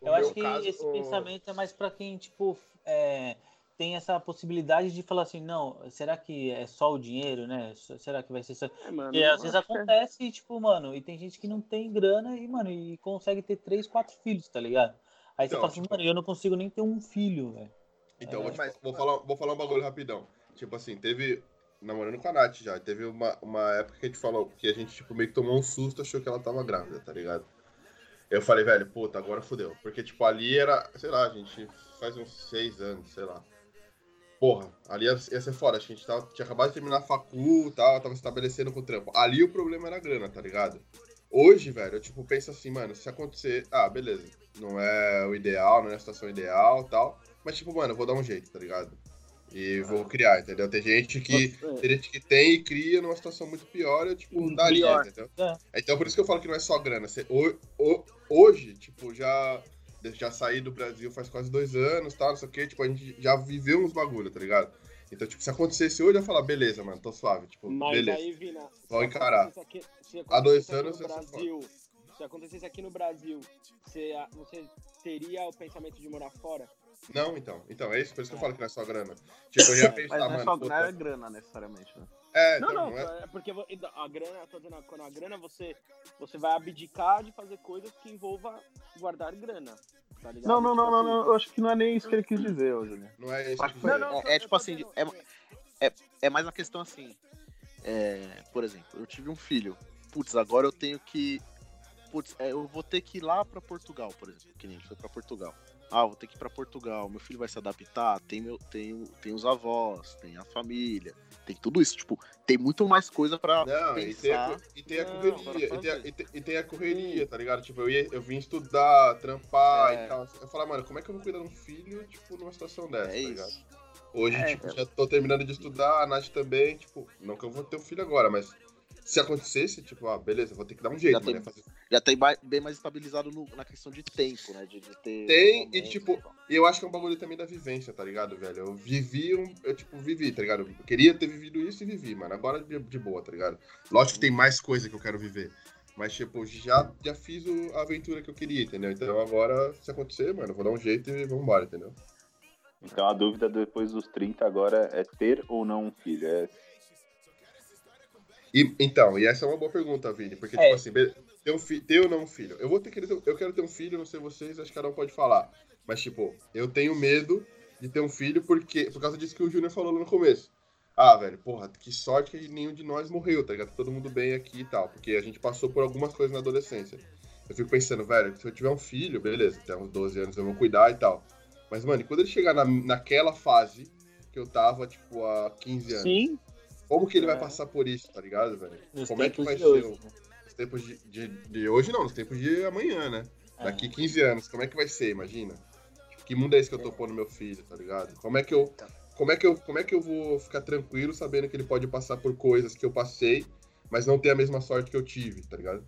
meu acho que caso, esse o- pensamento é mais pra quem, tipo, é, tem essa possibilidade de falar assim, não, será que é só o dinheiro, né? Será que vai ser só. É, mano, eu às vezes que é- acontece, tipo, mano, e tem gente que não tem grana e, mano, e consegue ter três, quatro filhos, tá ligado? Aí você fala assim, tipo- mano, eu não consigo nem ter um filho, velho. Então, É, vou, mas- vou falar, vou falar um bagulho rapidão. Tipo assim, teve. Namorando com a Nath já. Teve uma, uma época que a gente falou que a gente, tipo, meio que tomou um susto, achou que ela tava grávida, tá ligado? Eu falei, velho, puta, agora fodeu. Porque, tipo, ali era, sei lá, a gente faz uns seis anos, sei lá. Porra, ali ia, ia ser foda. Acho que a gente tava, tinha acabado de terminar a facu e tal, tava se estabelecendo com o trampo. Ali o problema era a grana, tá ligado? Hoje, velho, eu, tipo, penso assim, mano, se acontecer, ah, beleza. Não é o ideal, não é a situação ideal tal. Mas, tipo, mano, eu vou dar um jeito, tá ligado? E vou criar, entendeu? Tem gente que. Tem gente que tem e cria numa situação muito pior, eu, tipo, daria, pior. entendeu? É. Então por isso que eu falo que não é só grana. Você- ho- ho- hoje, tipo, já, já saí do Brasil faz quase dois anos, tal, não sei o quê, tipo, a gente já viveu uns bagulho, tá ligado? Então, tipo, se acontecesse hoje, eu ia falar, beleza, mano, tô suave, tipo, Mas beleza. aí, Vina, Vou encarar. aqui- se Há dois anos, no Brasil, se acontecesse aqui no Brasil, você, você teria o pensamento de morar fora? Não, então. Então, é isso, por isso que eu falo que não é só grana. Tipo, eu ia [LAUGHS] Mas pensar, não é mano. só puta, não é grana necessariamente, né? É, Não, então, não, não é. é porque vo- a grana, eu tô dizendo, quando a grana você, você vai abdicar de fazer coisas que envolva guardar grana. Tá ligado? Não, não, não, Tipo não, não, eu acho que não é nem isso que ele quis dizer, ô Júnior. Não é isso que Não, quis não, dizer. É, é tipo assim, é, é, é mais uma questão assim. é, por exemplo, eu tive um filho. Putz, agora eu tenho que. Putz, é, eu vou ter que ir lá pra Portugal, por exemplo. Que nem ele foi pra Portugal. Ah, vou ter que ir pra Portugal. Meu filho vai se adaptar. Tem, meu, tem, o- tem os avós, tem a família, tem tudo isso. Tipo, tem muito mais coisa pra Não, e tem, a, pensar. e tem a correria, e tem a correria, tá ligado? Tipo, eu, ia, eu vim estudar, trampar É. e tal. Eu falava, mano, como é que eu vou cuidar de um filho, tipo, numa situação dessa, É tá ligado? isso. Hoje, É, tipo, já tô terminando de estudar, a Nath também, tipo, não que eu vou ter um filho agora, mas se acontecesse, tipo, ah, beleza, vou ter que dar um jeito, Já tem- ia fazer- Já tem bem mais estabilizado no- na questão de tempo, né? De, de ter. Tem, e, tipo. E eu acho que é um bagulho também da vivência, tá ligado, velho? Eu vivi, um, eu, tipo, vivi, tá ligado? Eu queria ter vivido isso e vivi, mano. Agora de, de boa, tá ligado? Lógico que tem mais coisa que eu quero viver. Mas, tipo, já, já fiz o- a aventura que eu queria, entendeu? Então agora, se acontecer, mano, eu vou dar um jeito e vambora, entendeu? Então a dúvida depois dos 30 agora é ter ou não um filho. É, E, então, e essa é uma boa pergunta, Vini, porque, É. tipo assim, ter, um fi- ter ou não um filho? Eu vou ter que eu quero ter um filho, não sei vocês, acho que cada um pode falar. Mas, tipo, eu tenho medo de ter um filho porque, por causa disso que o Júnior falou no começo. Ah, velho, porra, que sorte que nenhum de nós morreu, tá ligado? Tá todo mundo bem aqui e tal. Porque a gente passou por algumas coisas na adolescência. Eu fico pensando, velho, se eu tiver um filho, beleza, até uns 12 anos eu vou cuidar e tal. Mas, mano, e quando ele chegar na, naquela fase que eu tava, tipo, há 15 anos, Sim, como que ele vai É. passar por isso, tá ligado, velho? Nos Como é que vai ser hoje, o- né? Nos tempos de, de, de hoje, não, nos tempos de amanhã, né? É. Daqui 15 anos, como é que vai ser, imagina? Tipo, que mundo é esse que eu tô pondo meu filho, tá ligado? Como é que eu. Como é que eu, como é que eu vou ficar tranquilo sabendo que ele pode passar por coisas que eu passei, mas não ter a mesma sorte que eu tive, tá ligado?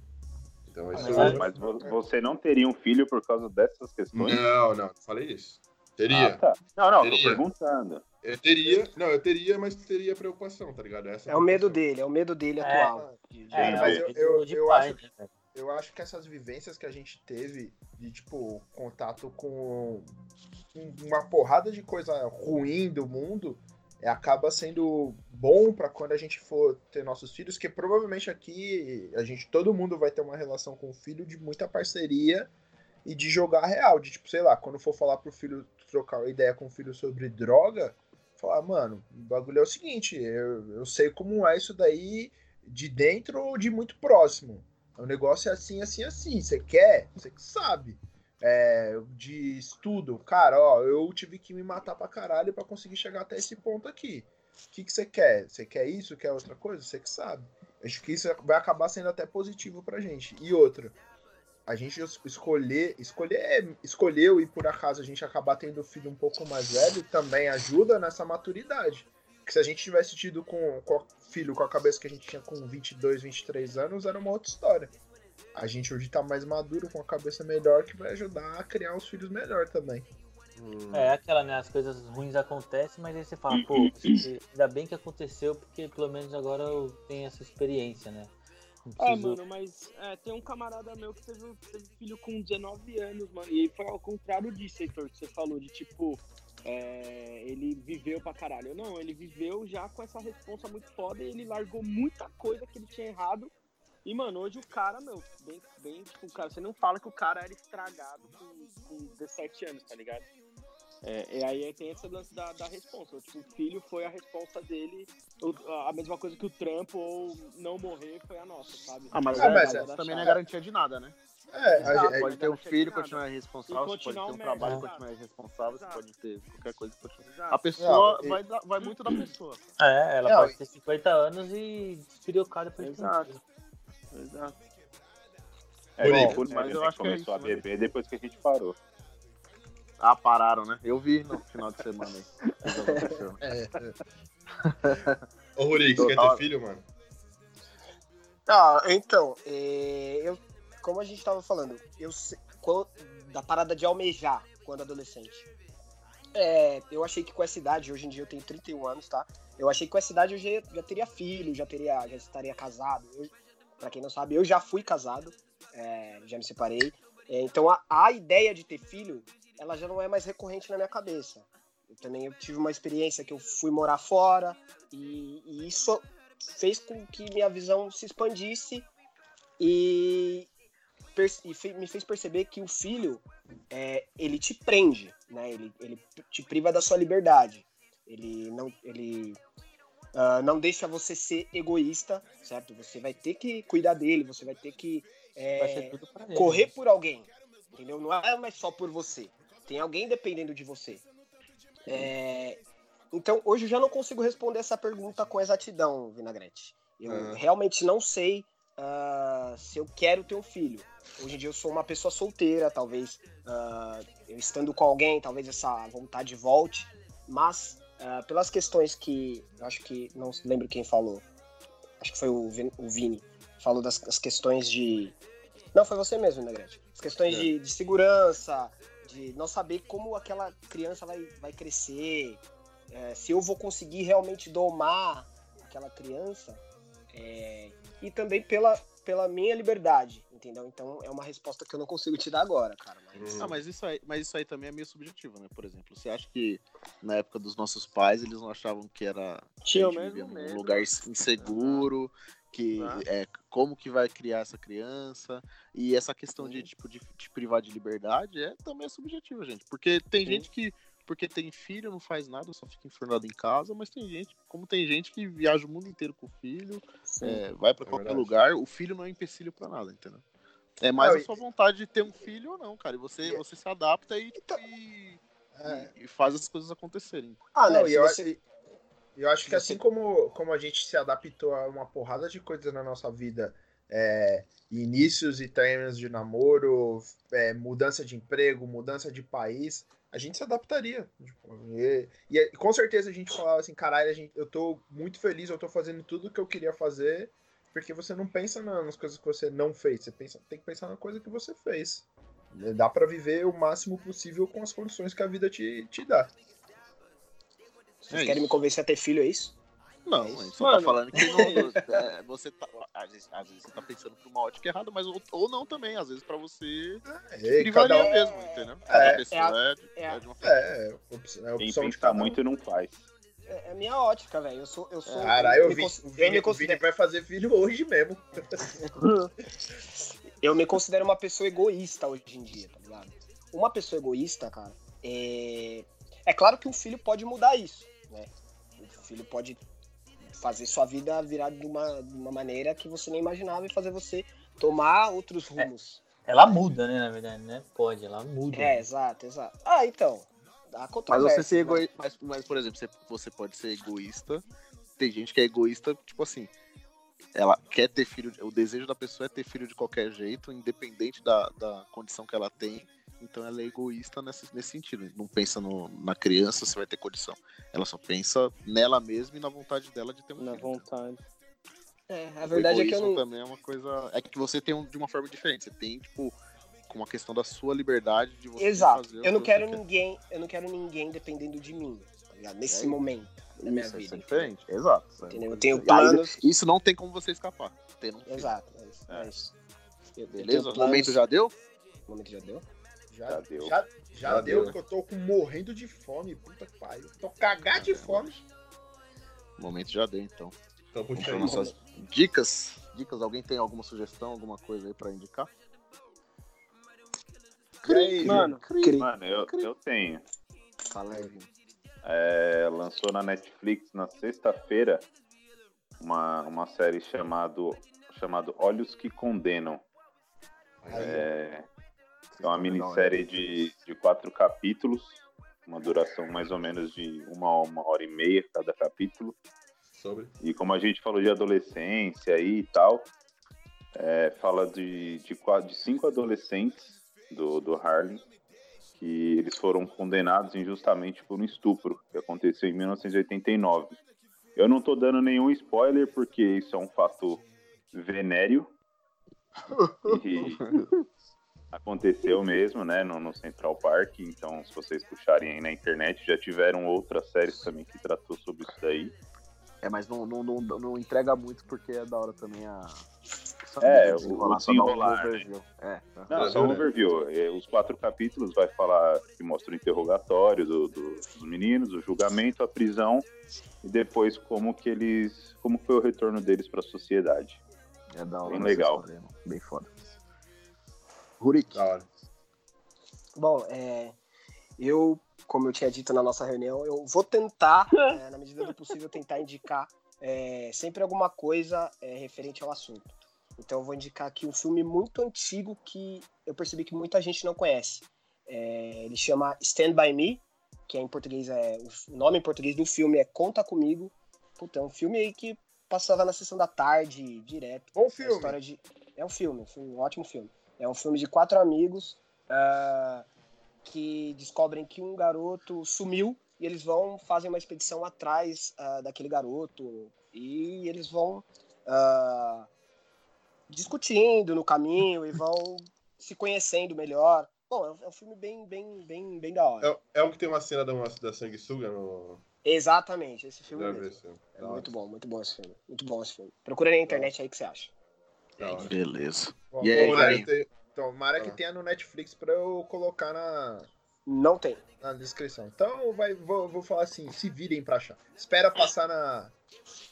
Então isso. mas é- mas vo- você não teria um filho por causa dessas questões? Não, não, não falei isso. Teria. Ah, tá. Não, não, tô Teria. perguntando. Eu teria. Não, eu teria, mas teria preocupação, tá ligado? Essa É o medo dele, é o medo dele É. atual. É, Sim, mas é eu- medo eu- eu pai, acho- né, eu acho que essas vivências que a gente teve de, tipo, contato com um- uma porrada de coisa ruim do mundo, é, acaba sendo bom pra quando a gente for ter nossos filhos, que provavelmente aqui a gente, todo mundo vai ter uma relação com o filho de muita parceria e de jogar real, de tipo, sei lá, quando for falar pro filho, trocar ideia com o filho sobre droga, falar, mano, o bagulho é o seguinte, eu, eu sei como é isso daí, de dentro ou de muito próximo. O negócio é assim, assim, assim. Você quer? Você que sabe. É, de estudo, cara, ó, eu tive que me matar pra caralho pra conseguir chegar até esse ponto aqui. O que, que você quer? Você quer isso? Quer outra coisa? Você que sabe. Acho que isso vai acabar sendo até positivo pra gente. E outra, a gente escolher, escolher, escolheu e por acaso a gente acabar tendo filho um pouco mais velho também ajuda nessa maturidade. Porque se a gente tivesse tido com, com filho com a cabeça que a gente tinha com 22, 23 anos, era uma outra história. A gente hoje tá mais maduro, com a cabeça melhor, que vai ajudar a criar os filhos melhor também. É aquela, né? As coisas ruins acontecem, mas aí você fala, pô, ainda bem que aconteceu, porque pelo menos agora eu tenho essa experiência, né? É, mano, mas é, tem um camarada meu que teve, teve filho com 19 anos, mano. E foi ao contrário disso, Heitor, que você falou, de tipo, é, ele viveu pra caralho. Não, ele viveu já com essa responsa muito foda e ele largou muita coisa que ele tinha errado. E, mano, hoje o cara, meu, bem, bem tipo, cara, você não fala que o cara era estragado com, com 17 anos, tá ligado? É, e aí tem esse lance da, da responsa. Tipo, o filho foi a responsa dele, o- a mesma coisa que o trampo ou não morrer foi a nossa, sabe? Ah, mas, Ah, é, mas mas é- também não é garantia de nada, né? É, Exato, Pode ter um filho, continuar E irresponsável, você pode ter um trabalho e continuar irresponsável, Exato. pode ter qualquer coisa e continuar. Exato. A pessoa e- vai, dar- vai muito da [CLEARS THROAT] pessoa. É, ela Não, pode ter 50 anos e despirocada por Exato. Exato. É, Bom, tipo, né, mas a eu gente acho que é começou isso, a né? beber depois que a gente parou. Ah, pararam, né? Eu vi no final de semana aí. Aconteceu. é, Ô, Rurik, você quer ter filho, mano? Ah, então, é, eu, como a gente tava falando, eu quando- da parada de almejar quando adolescente. É, eu achei que com essa idade, hoje em dia eu tenho 31 anos, tá? Eu achei que com essa idade eu já, já teria filho, já teria, já estaria casado. Eu, pra quem não sabe, eu já fui casado, é, já me separei. É, então a, a ideia de ter filho, ela já não é mais recorrente na minha cabeça. Eu também eu tive uma experiência que eu fui morar fora e, e isso fez com que minha visão se expandisse e, e me fez perceber que o filho é, ele te prende, né? Ele, ele te priva da sua liberdade. Ele não ele ah, não deixa você ser egoísta, certo? Você vai ter que cuidar dele, você vai ter que é, correr por alguém, entendeu? Não é mais só por você. Tem alguém dependendo de você. É, Então, hoje eu já não consigo responder essa pergunta com exatidão, Vinagrete. Eu Aham. realmente não sei ah, se eu quero ter um filho. Hoje em dia eu sou uma pessoa solteira, talvez ah, eu estando com alguém, talvez essa vontade volte. Mas, ah, pelas questões que. Eu acho que. Não lembro quem falou. Acho que foi o, Vin- o Vini. Falou das, das questões de. Não, foi você mesmo, Vinagrete. As questões É. de, de segurança, de não saber como aquela criança vai, vai crescer, é, se eu vou conseguir realmente domar aquela criança, é, e também pela, pela minha liberdade, entendeu? Então é uma resposta que eu não consigo te dar agora, cara. Mas... Ah, mas isso, aí, mas isso aí também é meio subjetivo, né? Por exemplo, você acha que na época dos nossos pais eles não achavam que era Tinha gente mesmo medo. lugar inseguro, que Exato. é como que vai criar essa criança e essa questão de tipo de, de privar de liberdade é também é subjetiva, gente, porque tem Sim. gente que porque tem filho não faz nada, só fica enfurnado em casa, mas tem gente, como tem gente que viaja o mundo inteiro com o filho, é, vai pra É qualquer verdade. lugar, o filho não é empecilho pra nada, entendeu? É mais Não, a e- sua vontade de ter um filho ou não, cara. E você, E- você se adapta e, Então- e, é. e faz as coisas acontecerem. Ah, né? Não, e eu, você- acho- eu acho que assim como, como a gente se adaptou a uma porrada de coisas na nossa vida, é, inícios e términos de namoro, é, mudança de emprego, mudança de país, a gente se adaptaria. Tipo, e, e com certeza a gente falava assim, caralho, gente, eu tô muito feliz, eu tô fazendo tudo que eu queria fazer, porque você não pensa na- nas coisas que você não fez, você pensa, tem que pensar na coisa que você fez. Dá pra viver o máximo possível com as condições que a vida te, te dá. Vocês É querem me isso. convencer a ter filho, é isso? Não, É isso. a gente só Mano. tá falando que não, [LAUGHS] é, você tá. Às vezes, às vezes você tá pensando por uma ótica errada, mas ou, ou não também. Às vezes pra você É, privaria cada um, mesmo, entendeu? É, Cada é é, é é de uma forma. É, opção, é Quem opção de pensa muito não faz. É, é minha ótica, velho. Eu sou. Eu sou Caralho, eu o me Vini, cons- o eu Vini- me o considero- vai fazer filho hoje mesmo. [LAUGHS] eu me considero uma pessoa egoísta hoje em dia, tá ligado? Uma pessoa egoísta, cara, é. É claro que um filho pode mudar isso, né? O filho pode fazer sua vida virar de uma, de uma maneira que você nem imaginava e fazer você tomar outros rumos. Ela muda, né, na verdade, né? Pode, ela muda. É, exato, exato. Ah, então. Mas você ser né? egoísta. Mas, mas, por exemplo, você, você pode ser egoísta. Tem gente que é egoísta, tipo assim. Ela quer ter filho. O desejo da pessoa é ter filho de qualquer jeito, independente da, da condição que ela tem. Então ela é egoísta nesse, nesse sentido. Não pensa no- na criança se vai ter condição. Ela só pensa nela mesma e na vontade dela de ter um Na filho. vontade. É, a O verdade é que eu não. também é uma coisa. É que você tem um, de uma forma diferente. Você tem, tipo, com uma questão da sua liberdade de você Exato. fazer o Eu não que quero você quer. ninguém. Eu não quero ninguém dependendo de mim, tá ligado? Nesse É, momento da minha Isso, vida. isso é diferente. Exato. Isso é Entendeu? Eu tenho diferente. Aí, planos. Isso não tem como você escapar. Tendo um. Exato, é isso. É. É isso. Eu- eu Beleza? tenho O momento planos- já deu? O momento já deu? Já, Já deu. Já, já Já deu, deu. porque eu tô com- morrendo de fome. Puta que pariu. Tô cagado de fome. O momento já deu, então. Então nossas dicas. Dicas, alguém tem alguma sugestão, alguma coisa aí pra indicar? Aí, Mano, Mano, eu, eu tenho. Fala aí, Vini. É, lançou na Netflix na sexta-feira uma, uma série chamado, chamado Olhos que Condenam. É, é uma minissérie de, de quatro capítulos, uma duração mais ou menos de uma, uma hora e meia cada capítulo. Sobre. E como a gente falou de adolescência aí e tal, é, fala de, de, de cinco adolescentes do, do Harlem que eles foram condenados injustamente por um estupro que aconteceu em 1989. Eu não tô dando nenhum spoiler porque isso é um fato venéreo. E [LAUGHS] aconteceu mesmo, né, no, no Central Park. Então, se vocês puxarem aí na internet, já tiveram outras séries também que tratou sobre isso daí. É, mas não, não, não, não entrega muito porque é da hora também a. É, o desenrolar, um desenrolar, overview. É. Não, só um overview. É, Os quatro capítulos vai falar que mostra o interrogatório do- do- dos meninos, o julgamento, a prisão e depois como que eles, como foi o retorno deles para a sociedade. é da hora. bem legal. história, mano. Bem foda. Rurik. Da hora. Bom, é, eu, como eu tinha dito na nossa reunião, eu vou tentar, [LAUGHS] é, na medida do possível, tentar indicar é, sempre alguma coisa é, referente ao assunto. Então eu vou indicar aqui um filme muito antigo que eu percebi que muita gente não conhece. É, ele chama Stand By Me, que é em português é o nome em português do filme é Conta Comigo. Puta, é um filme aí que passava na sessão da tarde direto. Bom É, filme. história de... é um filme, um ótimo filme. É um filme de quatro amigos ah, que descobrem que um garoto sumiu e eles vão fazem uma expedição atrás ah, daquele garoto e eles vão ah, discutindo no caminho e vão se conhecendo melhor. Bom, é um- é um filme bem, bem, bem, bem da hora. É, é o que tem uma cena da, da sanguessuga no. Exatamente, esse filme. É Da muito bom, muito bom esse filme. Muito bom esse filme. Procura na internet aí o que você acha. Beleza. Bom, E aí, tenho- Tomara que Ah. tenha no Netflix pra eu colocar na, Não tem. na descrição. Então vai, vou, vou falar assim, se virem pra achar. Espera passar na,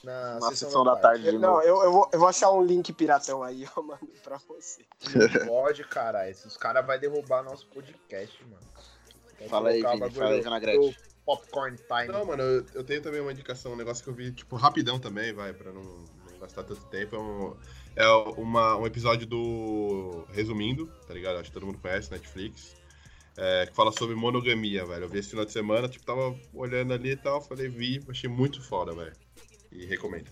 na, Na sessão da tarde de Eu- não, eu, eu, vou, eu vou achar um link piratão aí, eu mando pra você. Não pode, cara. Esses caras vão derrubar nosso podcast, mano. Quer Fala aí, Vini. Fala aí, Vinagrete. do Popcorn Time. Não, mano, eu, eu tenho também uma indicação, um negócio que eu vi, tipo, rapidão também, vai, pra não, não gastar tanto tempo. É, um, é uma, um episódio do Resumindo, tá ligado? Acho que todo mundo conhece, Netflix. é, que fala sobre monogamia, velho. Eu vi esse final de semana, tipo, tava olhando ali e tal, falei, vi, achei muito foda, velho. E recomendo.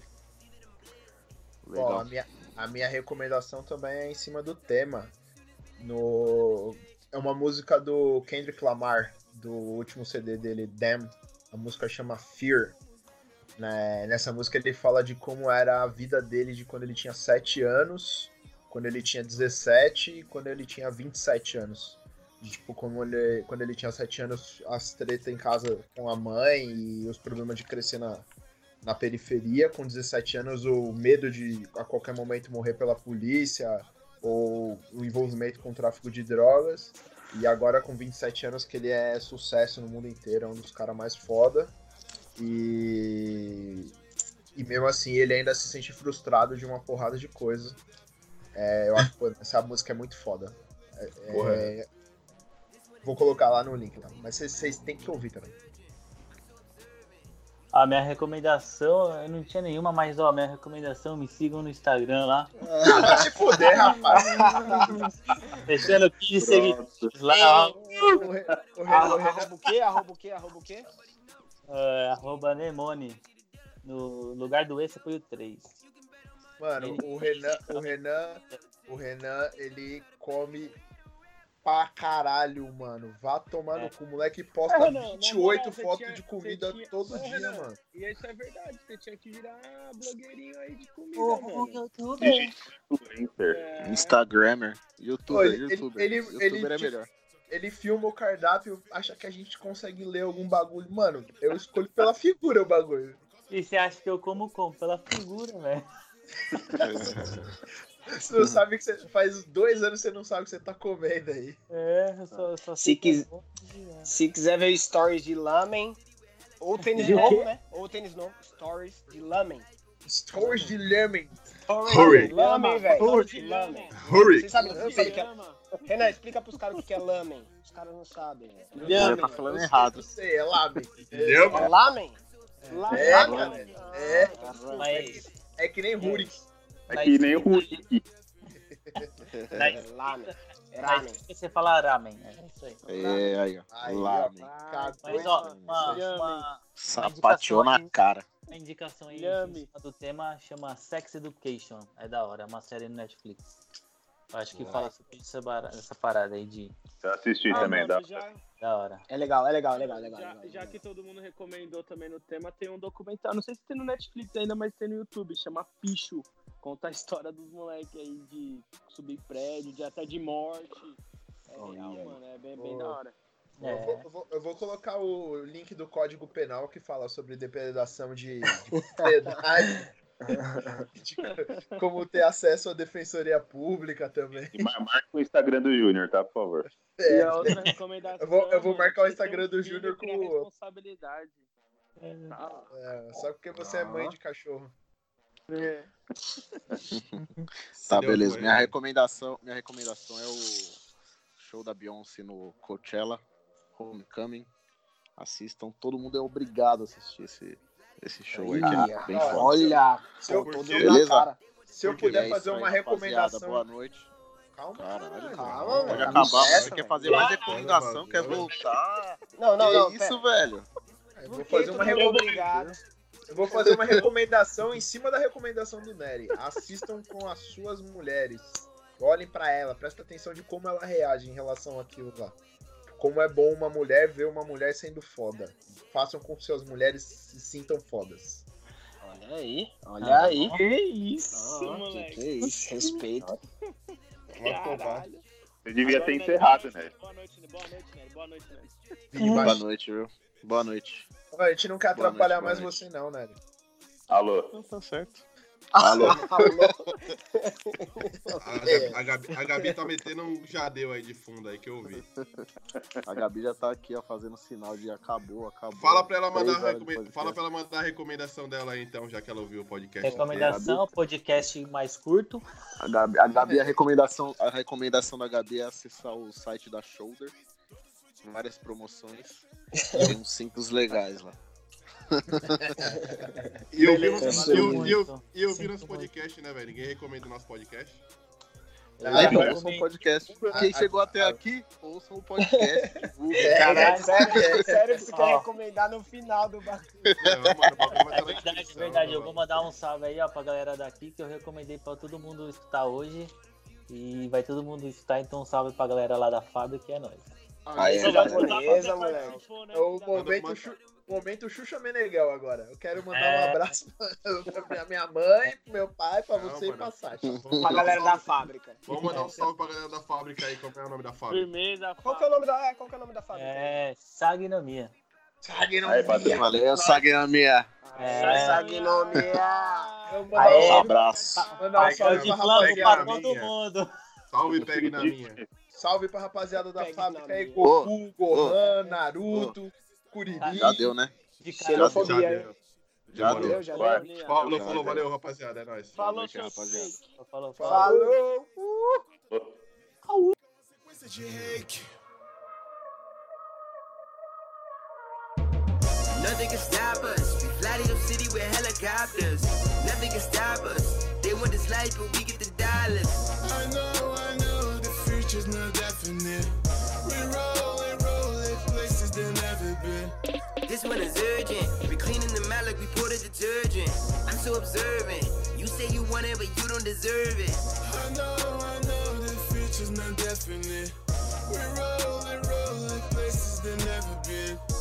Ó, Legal. a, minha, a minha recomendação também é em cima do tema. No, é uma música do Kendrick Lamar, do último CD dele, Damn. A música chama Fear. Né, Nessa música ele fala de como era a vida dele de quando ele tinha 7 anos, quando ele tinha 17 e quando ele tinha 27 anos. De, tipo, como ele, quando ele tinha 7 anos, as tretas em casa com a mãe e os problemas de crescer na, na periferia, com 17 anos, o medo de a qualquer momento morrer pela polícia, ou o envolvimento com o tráfico de drogas. E agora com 27 anos que ele é sucesso no mundo inteiro, é um dos caras mais foda. E. E mesmo assim ele ainda se sente frustrado de uma porrada de coisa. É, eu acho que essa música é muito foda. É- é-. Vou colocar lá no link, tá? Mas vocês têm que ouvir também. A minha recomendação, eu não tinha nenhuma, mas ó, minha recomendação, me sigam no Instagram lá. Vai se fuder, rapaz. Fechando 15 seguidores lá, Arroba o quê? Arroba o quê? Arroba o quê? É, arroba Nemone. No lugar do E você foi o 3. Mano, o Renan, o Renan, o Renan, ele come pra caralho, mano. Vá tomar no cu. O moleque posta É, Renan, na 28 moral, você fotos tinha- de comida tinha- todo Ô, dia, Renan, mano. E isso é verdade, você tinha que virar blogueirinho aí de comida, Ô, mano. youtuber. Influencer. É, Instagrammer. Youtuber, Ô, ele- youtuber. ele- youtuber ele é melhor. Ele filma o cardápio, acha que a gente consegue ler algum bagulho. Mano, eu escolho pela figura o bagulho. E você acha que eu como como? Pela figura, velho. [LAUGHS] Você não sabe que você. Faz dois anos que você não sabe o que você tá comendo aí. É, eu só, eu só Se sei que quis- é. Se quiser ver stories de lamen, ou tênis De novo, quê? né? Ou tênis novo, stories de lamen. Stories de Lemon. Hurry. Lamen, velho. Hurry. Lamen. Hurry. Vocês sabem Você sabe o que é? Renan, explica pros caras o que é lamen. Os caras não sabem. velho. Você Lamen. tá falando Eu errado. sei, é Lamen. Entendeu? É lamen? É, Lamen. cara. É, Mas, é que nem Rurik. É que nem o. É lamen. É mas ramen. você fala ramen, é isso aí. É, aí, ó. Aí. Cagou, Mas ó, mano? uma, Sapateou na cara. uma indicação aí do tema chama Sex Education. É da hora, é uma série no Netflix. Eu acho que fala sobre essa, parada aí de Eu assisti Ah, também, mano, dá. já, da hora. É legal, é legal, é legal, é legal. já, é legal. já que todo mundo recomendou também no tema, tem um documentário, não sei se tem no Netflix ainda, mas tem no YouTube, chama Picho. Conta a história dos moleques aí de subir prédio, de até de morte. É real, mano, é bem, bem Oh. da hora. Eu, É. vou, eu vou- eu vou colocar o link do Código Penal que fala sobre depredação de, de [LAUGHS] propriedade. de [LAUGHS] como ter acesso à defensoria pública também. E mar- marca o Instagram do Júnior, tá, por favor. E É, a outra recomendação. Eu vou- eu vou marcar o tem Instagram do Júnior com- responsabilidade. É, só porque você é mãe de cachorro. É. Tá, Deu beleza. Minha recomendação, minha recomendação é o show da Beyoncé no Coachella, Homecoming. Assistam, todo mundo é obrigado a assistir esse, esse show aí, que Olha, é bem olha. foda. Olha, Se eu, Beleza? cara. se eu puder É fazer aí, uma recomendação. Boa noite. Calma, Caralho, calma, Pode velho. acabar, você quer fazer mais recomendação, quer voltar? Não, não, não. que pera. isso, velho? Eu vou fazer uma recomendação. obrigado? Eu vou fazer uma recomendação em cima da recomendação do Nery. Assistam com as suas mulheres. Olhem pra ela, presta atenção de como ela reage em relação àquilo lá. Como é bom uma mulher ver uma mulher sendo foda. Façam com que suas mulheres se sintam fodas. Olha aí, olha Ah, aí. Que isso, Ah, moleque. que isso, respeito. Caralho. Você devia Agora, ter né, encerrado, boa né? noite, Boa noite, boa noite, Nery. Boa noite, Nery. Vini Boa noite, viu? Boa noite. A gente não quer Boa atrapalhar noite, mais boa noite. você, não, Nery. Alô. Não tá certo. Alô. [LAUGHS] A, Gabi- a Gabi, a Gabi tá metendo um jadeu aí de fundo aí que eu vi. A Gabi já tá aqui, ó, fazendo sinal de acabou, acabou. Fala pra ela mandar, recome- fala pra ela mandar a recomendação dela aí, então, já que ela ouviu o podcast. Recomendação, podcast mais curto. A Gabi, a, Gabi, a recomendação, a recomendação da Gabi é acessar o site da Shoulder. Várias promoções. Tem [LAUGHS] uns cintos legais lá. [LAUGHS] E eu vi Beleza, eu- eu- eu vi nosso podcast, né, velho? Ninguém recomenda o nosso podcast. Ah, Então, ouçam o podcast. Ah, Quem ah, chegou até ah. aqui, ouçam o podcast. [LAUGHS] É, Caralho, sério, sério que você quer recomendar no final do bagulho. É, É verdade, é verdade. Eu vou mandar um salve aí, ó, pra galera daqui que eu recomendei pra todo mundo escutar hoje. E vai todo mundo escutar, então um salve pra galera lá da fábrica que é nóis. Aí, Beleza, moleque. Né, É o momento, momento Xuxa Meneghel agora. Eu quero mandar É. um abraço pra [LAUGHS] pra minha mãe, pro meu pai, pra Não, você e mano. pra Sasha. Vamos Pra galera da fábrica. Vamos mandar um salve pra galera da fábrica aí. Qual que é o nome da fábrica? Firmeza, Qual que é o nome da, é, qual que é o nome da fábrica? É, Sagnomia. Não Aí. Valeu, minha. É. Sagnomia. Aê. um abraço. mandar um salve de pra pra todo minha. mundo. Salve, pegue na minha. Salve pra rapaziada da Pegue fábrica aí. Goku, Gohan, Naruto, Kuririn. Já deu, né? De cara. Xenofobia, hein? deu. Já deu. Já deu? Falou, Já falou, valeu, rapaziada. É nóis. Falou, seu rapaziada. Falou, falou. Falou! None Nothing can stop us. We fly to your city with helicopters. Nothing can stop us. They want this life, but we get the dollars. So observant. You say you want it, but you don't deserve it. I know, I know, the future's not definite. We roll and roll it places they never been.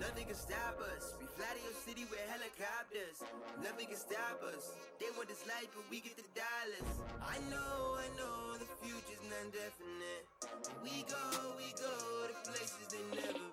Nothing can stop us. We fly to your city with helicopters. Nothing can stop us. Want this life, but we get the dollars. I know, I know, the future's not definite. We go, we go to places they never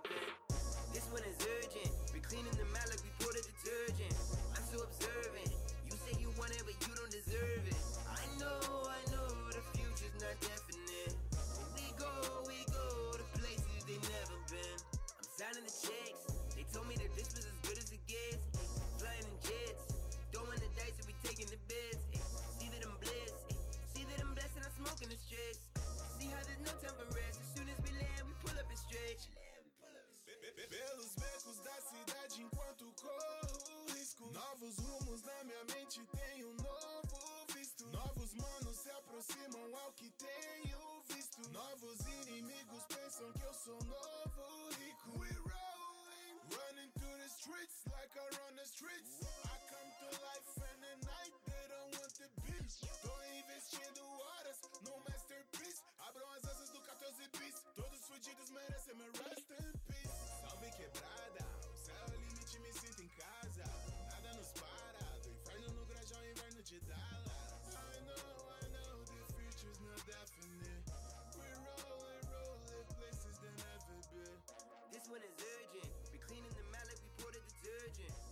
Novos inimigos pensam que eu sou novo rico. We rolling, running through the streets like I run the streets. I come to life and at night they don't want the beat. Tô investindo horas no masterpiece. Abram as asas do 14 bis. Todos fudidos merecem meu rest in peace. Salve quebrada, o céu é o limite, me sinto em casa. Nada nos para, do inferno no grajão, inverno de Dallas. This one is urgent. We cleaning the mat like we poured a detergent.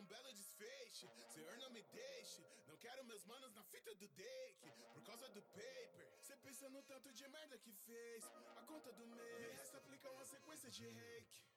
Com belo desfecho. Senhor, não me deixe, não quero meus manos na fita do deck. Por causa do paper, cê pensa no tanto de merda que fez. A conta do mês, me resta aplicar uma sequência de reiki.